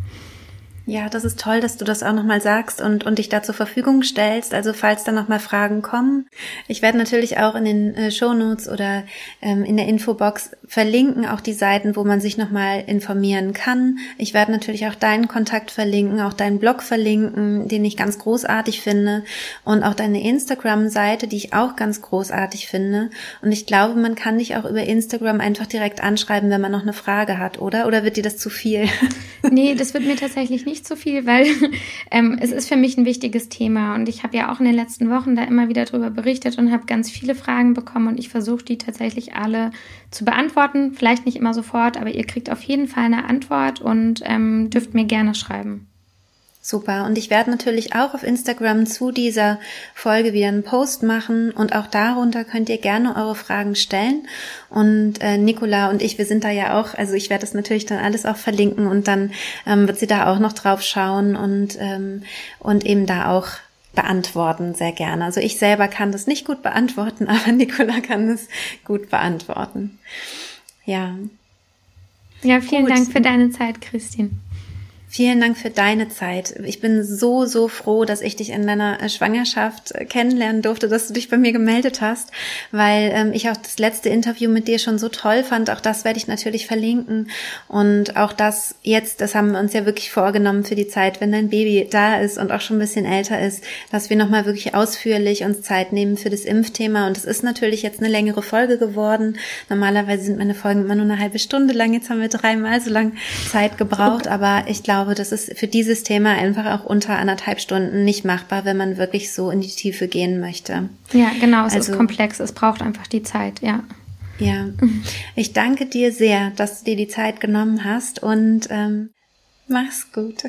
Ja, das ist toll, dass du das auch nochmal sagst und, und dich da zur Verfügung stellst. Also falls da nochmal Fragen kommen. Ich werde natürlich auch in den äh, Show Notes oder ähm, in der Infobox verlinken, auch die Seiten, wo man sich nochmal informieren kann. Ich werde natürlich auch deinen Kontakt verlinken, auch deinen Blog verlinken, den ich ganz großartig finde und auch deine Instagram-Seite, die ich auch ganz großartig finde. Und ich glaube, man kann dich auch über Instagram einfach direkt anschreiben, wenn man noch eine Frage hat, oder? Oder wird dir das zu viel? Nee, das wird mir tatsächlich nicht nicht so viel, weil ähm, es ist für mich ein wichtiges Thema und ich habe ja auch in den letzten Wochen da immer wieder drüber berichtet und habe ganz viele Fragen bekommen und ich versuche die tatsächlich alle zu beantworten. Vielleicht nicht immer sofort, aber ihr kriegt auf jeden Fall eine Antwort und ähm, dürft mir gerne schreiben. Super. Und ich werde natürlich auch auf Instagram zu dieser Folge wieder einen Post machen und auch darunter könnt ihr gerne eure Fragen stellen. Und äh, Nicola und ich, wir sind da ja auch, also ich werde das natürlich dann alles auch verlinken und dann ähm, wird sie da auch noch drauf schauen und, ähm, und eben da auch beantworten sehr gerne. Also ich selber kann das nicht gut beantworten, aber Nicola kann das gut beantworten. Ja. Ja, vielen gut. Dank für deine Zeit, Christine. Vielen Dank für deine Zeit. Ich bin so, so froh, dass ich dich in deiner äh, Schwangerschaft äh, kennenlernen durfte, dass du dich bei mir gemeldet hast, weil ähm, ich auch das letzte Interview mit dir schon so toll fand. Auch das werde ich natürlich verlinken. Und auch das jetzt, das haben wir uns ja wirklich vorgenommen für die Zeit, wenn dein Baby da ist und auch schon ein bisschen älter ist, dass wir nochmal wirklich ausführlich uns Zeit nehmen für das Impfthema. Und es ist natürlich jetzt eine längere Folge geworden. Normalerweise sind meine Folgen immer nur eine halbe Stunde lang. Jetzt haben wir dreimal so lang Zeit gebraucht. Aber ich glaube, glaube, das ist für dieses Thema einfach auch unter anderthalb Stunden nicht machbar, wenn man wirklich so in die Tiefe gehen möchte. Ja, genau, es also, ist komplex, es braucht einfach die Zeit, ja. Ja, ich danke dir sehr, dass du dir die Zeit genommen hast und ähm, mach's gut.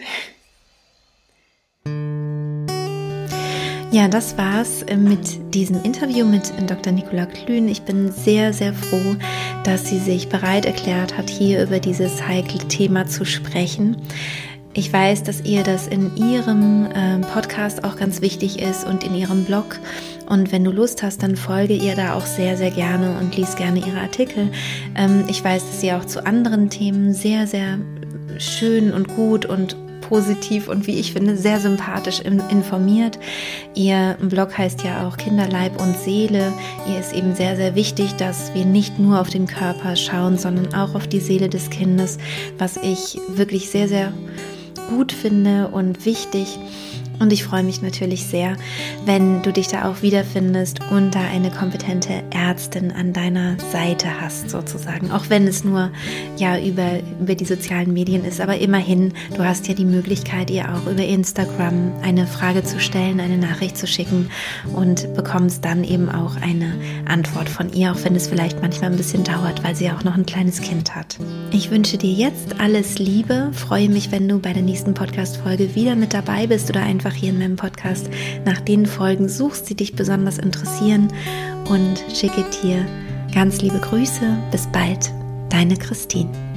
Ja, das war's äh, mit diesem Interview mit Dr. Nicola Klün. Ich bin sehr, sehr froh, dass sie sich bereit erklärt hat, hier über dieses heikle Thema zu sprechen. Ich weiß, dass ihr das in ihrem äh, Podcast auch ganz wichtig ist und in ihrem Blog. Und wenn du Lust hast, dann folge ihr da auch sehr, sehr gerne und lies gerne ihre Artikel. Ähm, ich weiß, dass sie auch zu anderen Themen sehr, sehr schön und gut und positiv und wie ich finde sehr sympathisch informiert. Ihr Blog heißt ja auch Kinderleib und Seele. Ihr ist eben sehr, sehr wichtig, dass wir nicht nur auf den Körper schauen, sondern auch auf die Seele des Kindes, was ich wirklich sehr, sehr gut finde und wichtig. Und ich freue mich natürlich sehr, wenn du dich da auch wiederfindest und da eine kompetente Ärztin an deiner Seite hast, sozusagen. Auch wenn es nur ja über, über die sozialen Medien ist. Aber immerhin, du hast ja die Möglichkeit, ihr auch über Instagram eine Frage zu stellen, eine Nachricht zu schicken und bekommst dann eben auch eine Antwort von ihr, auch wenn es vielleicht manchmal ein bisschen dauert, weil sie auch noch ein kleines Kind hat. Ich wünsche dir jetzt alles Liebe, freue mich, wenn du bei der nächsten Podcast-Folge wieder mit dabei bist oder einfach hier in meinem Podcast nach den Folgen suchst, die dich besonders interessieren und schicke dir ganz liebe Grüße. Bis bald, deine Christine.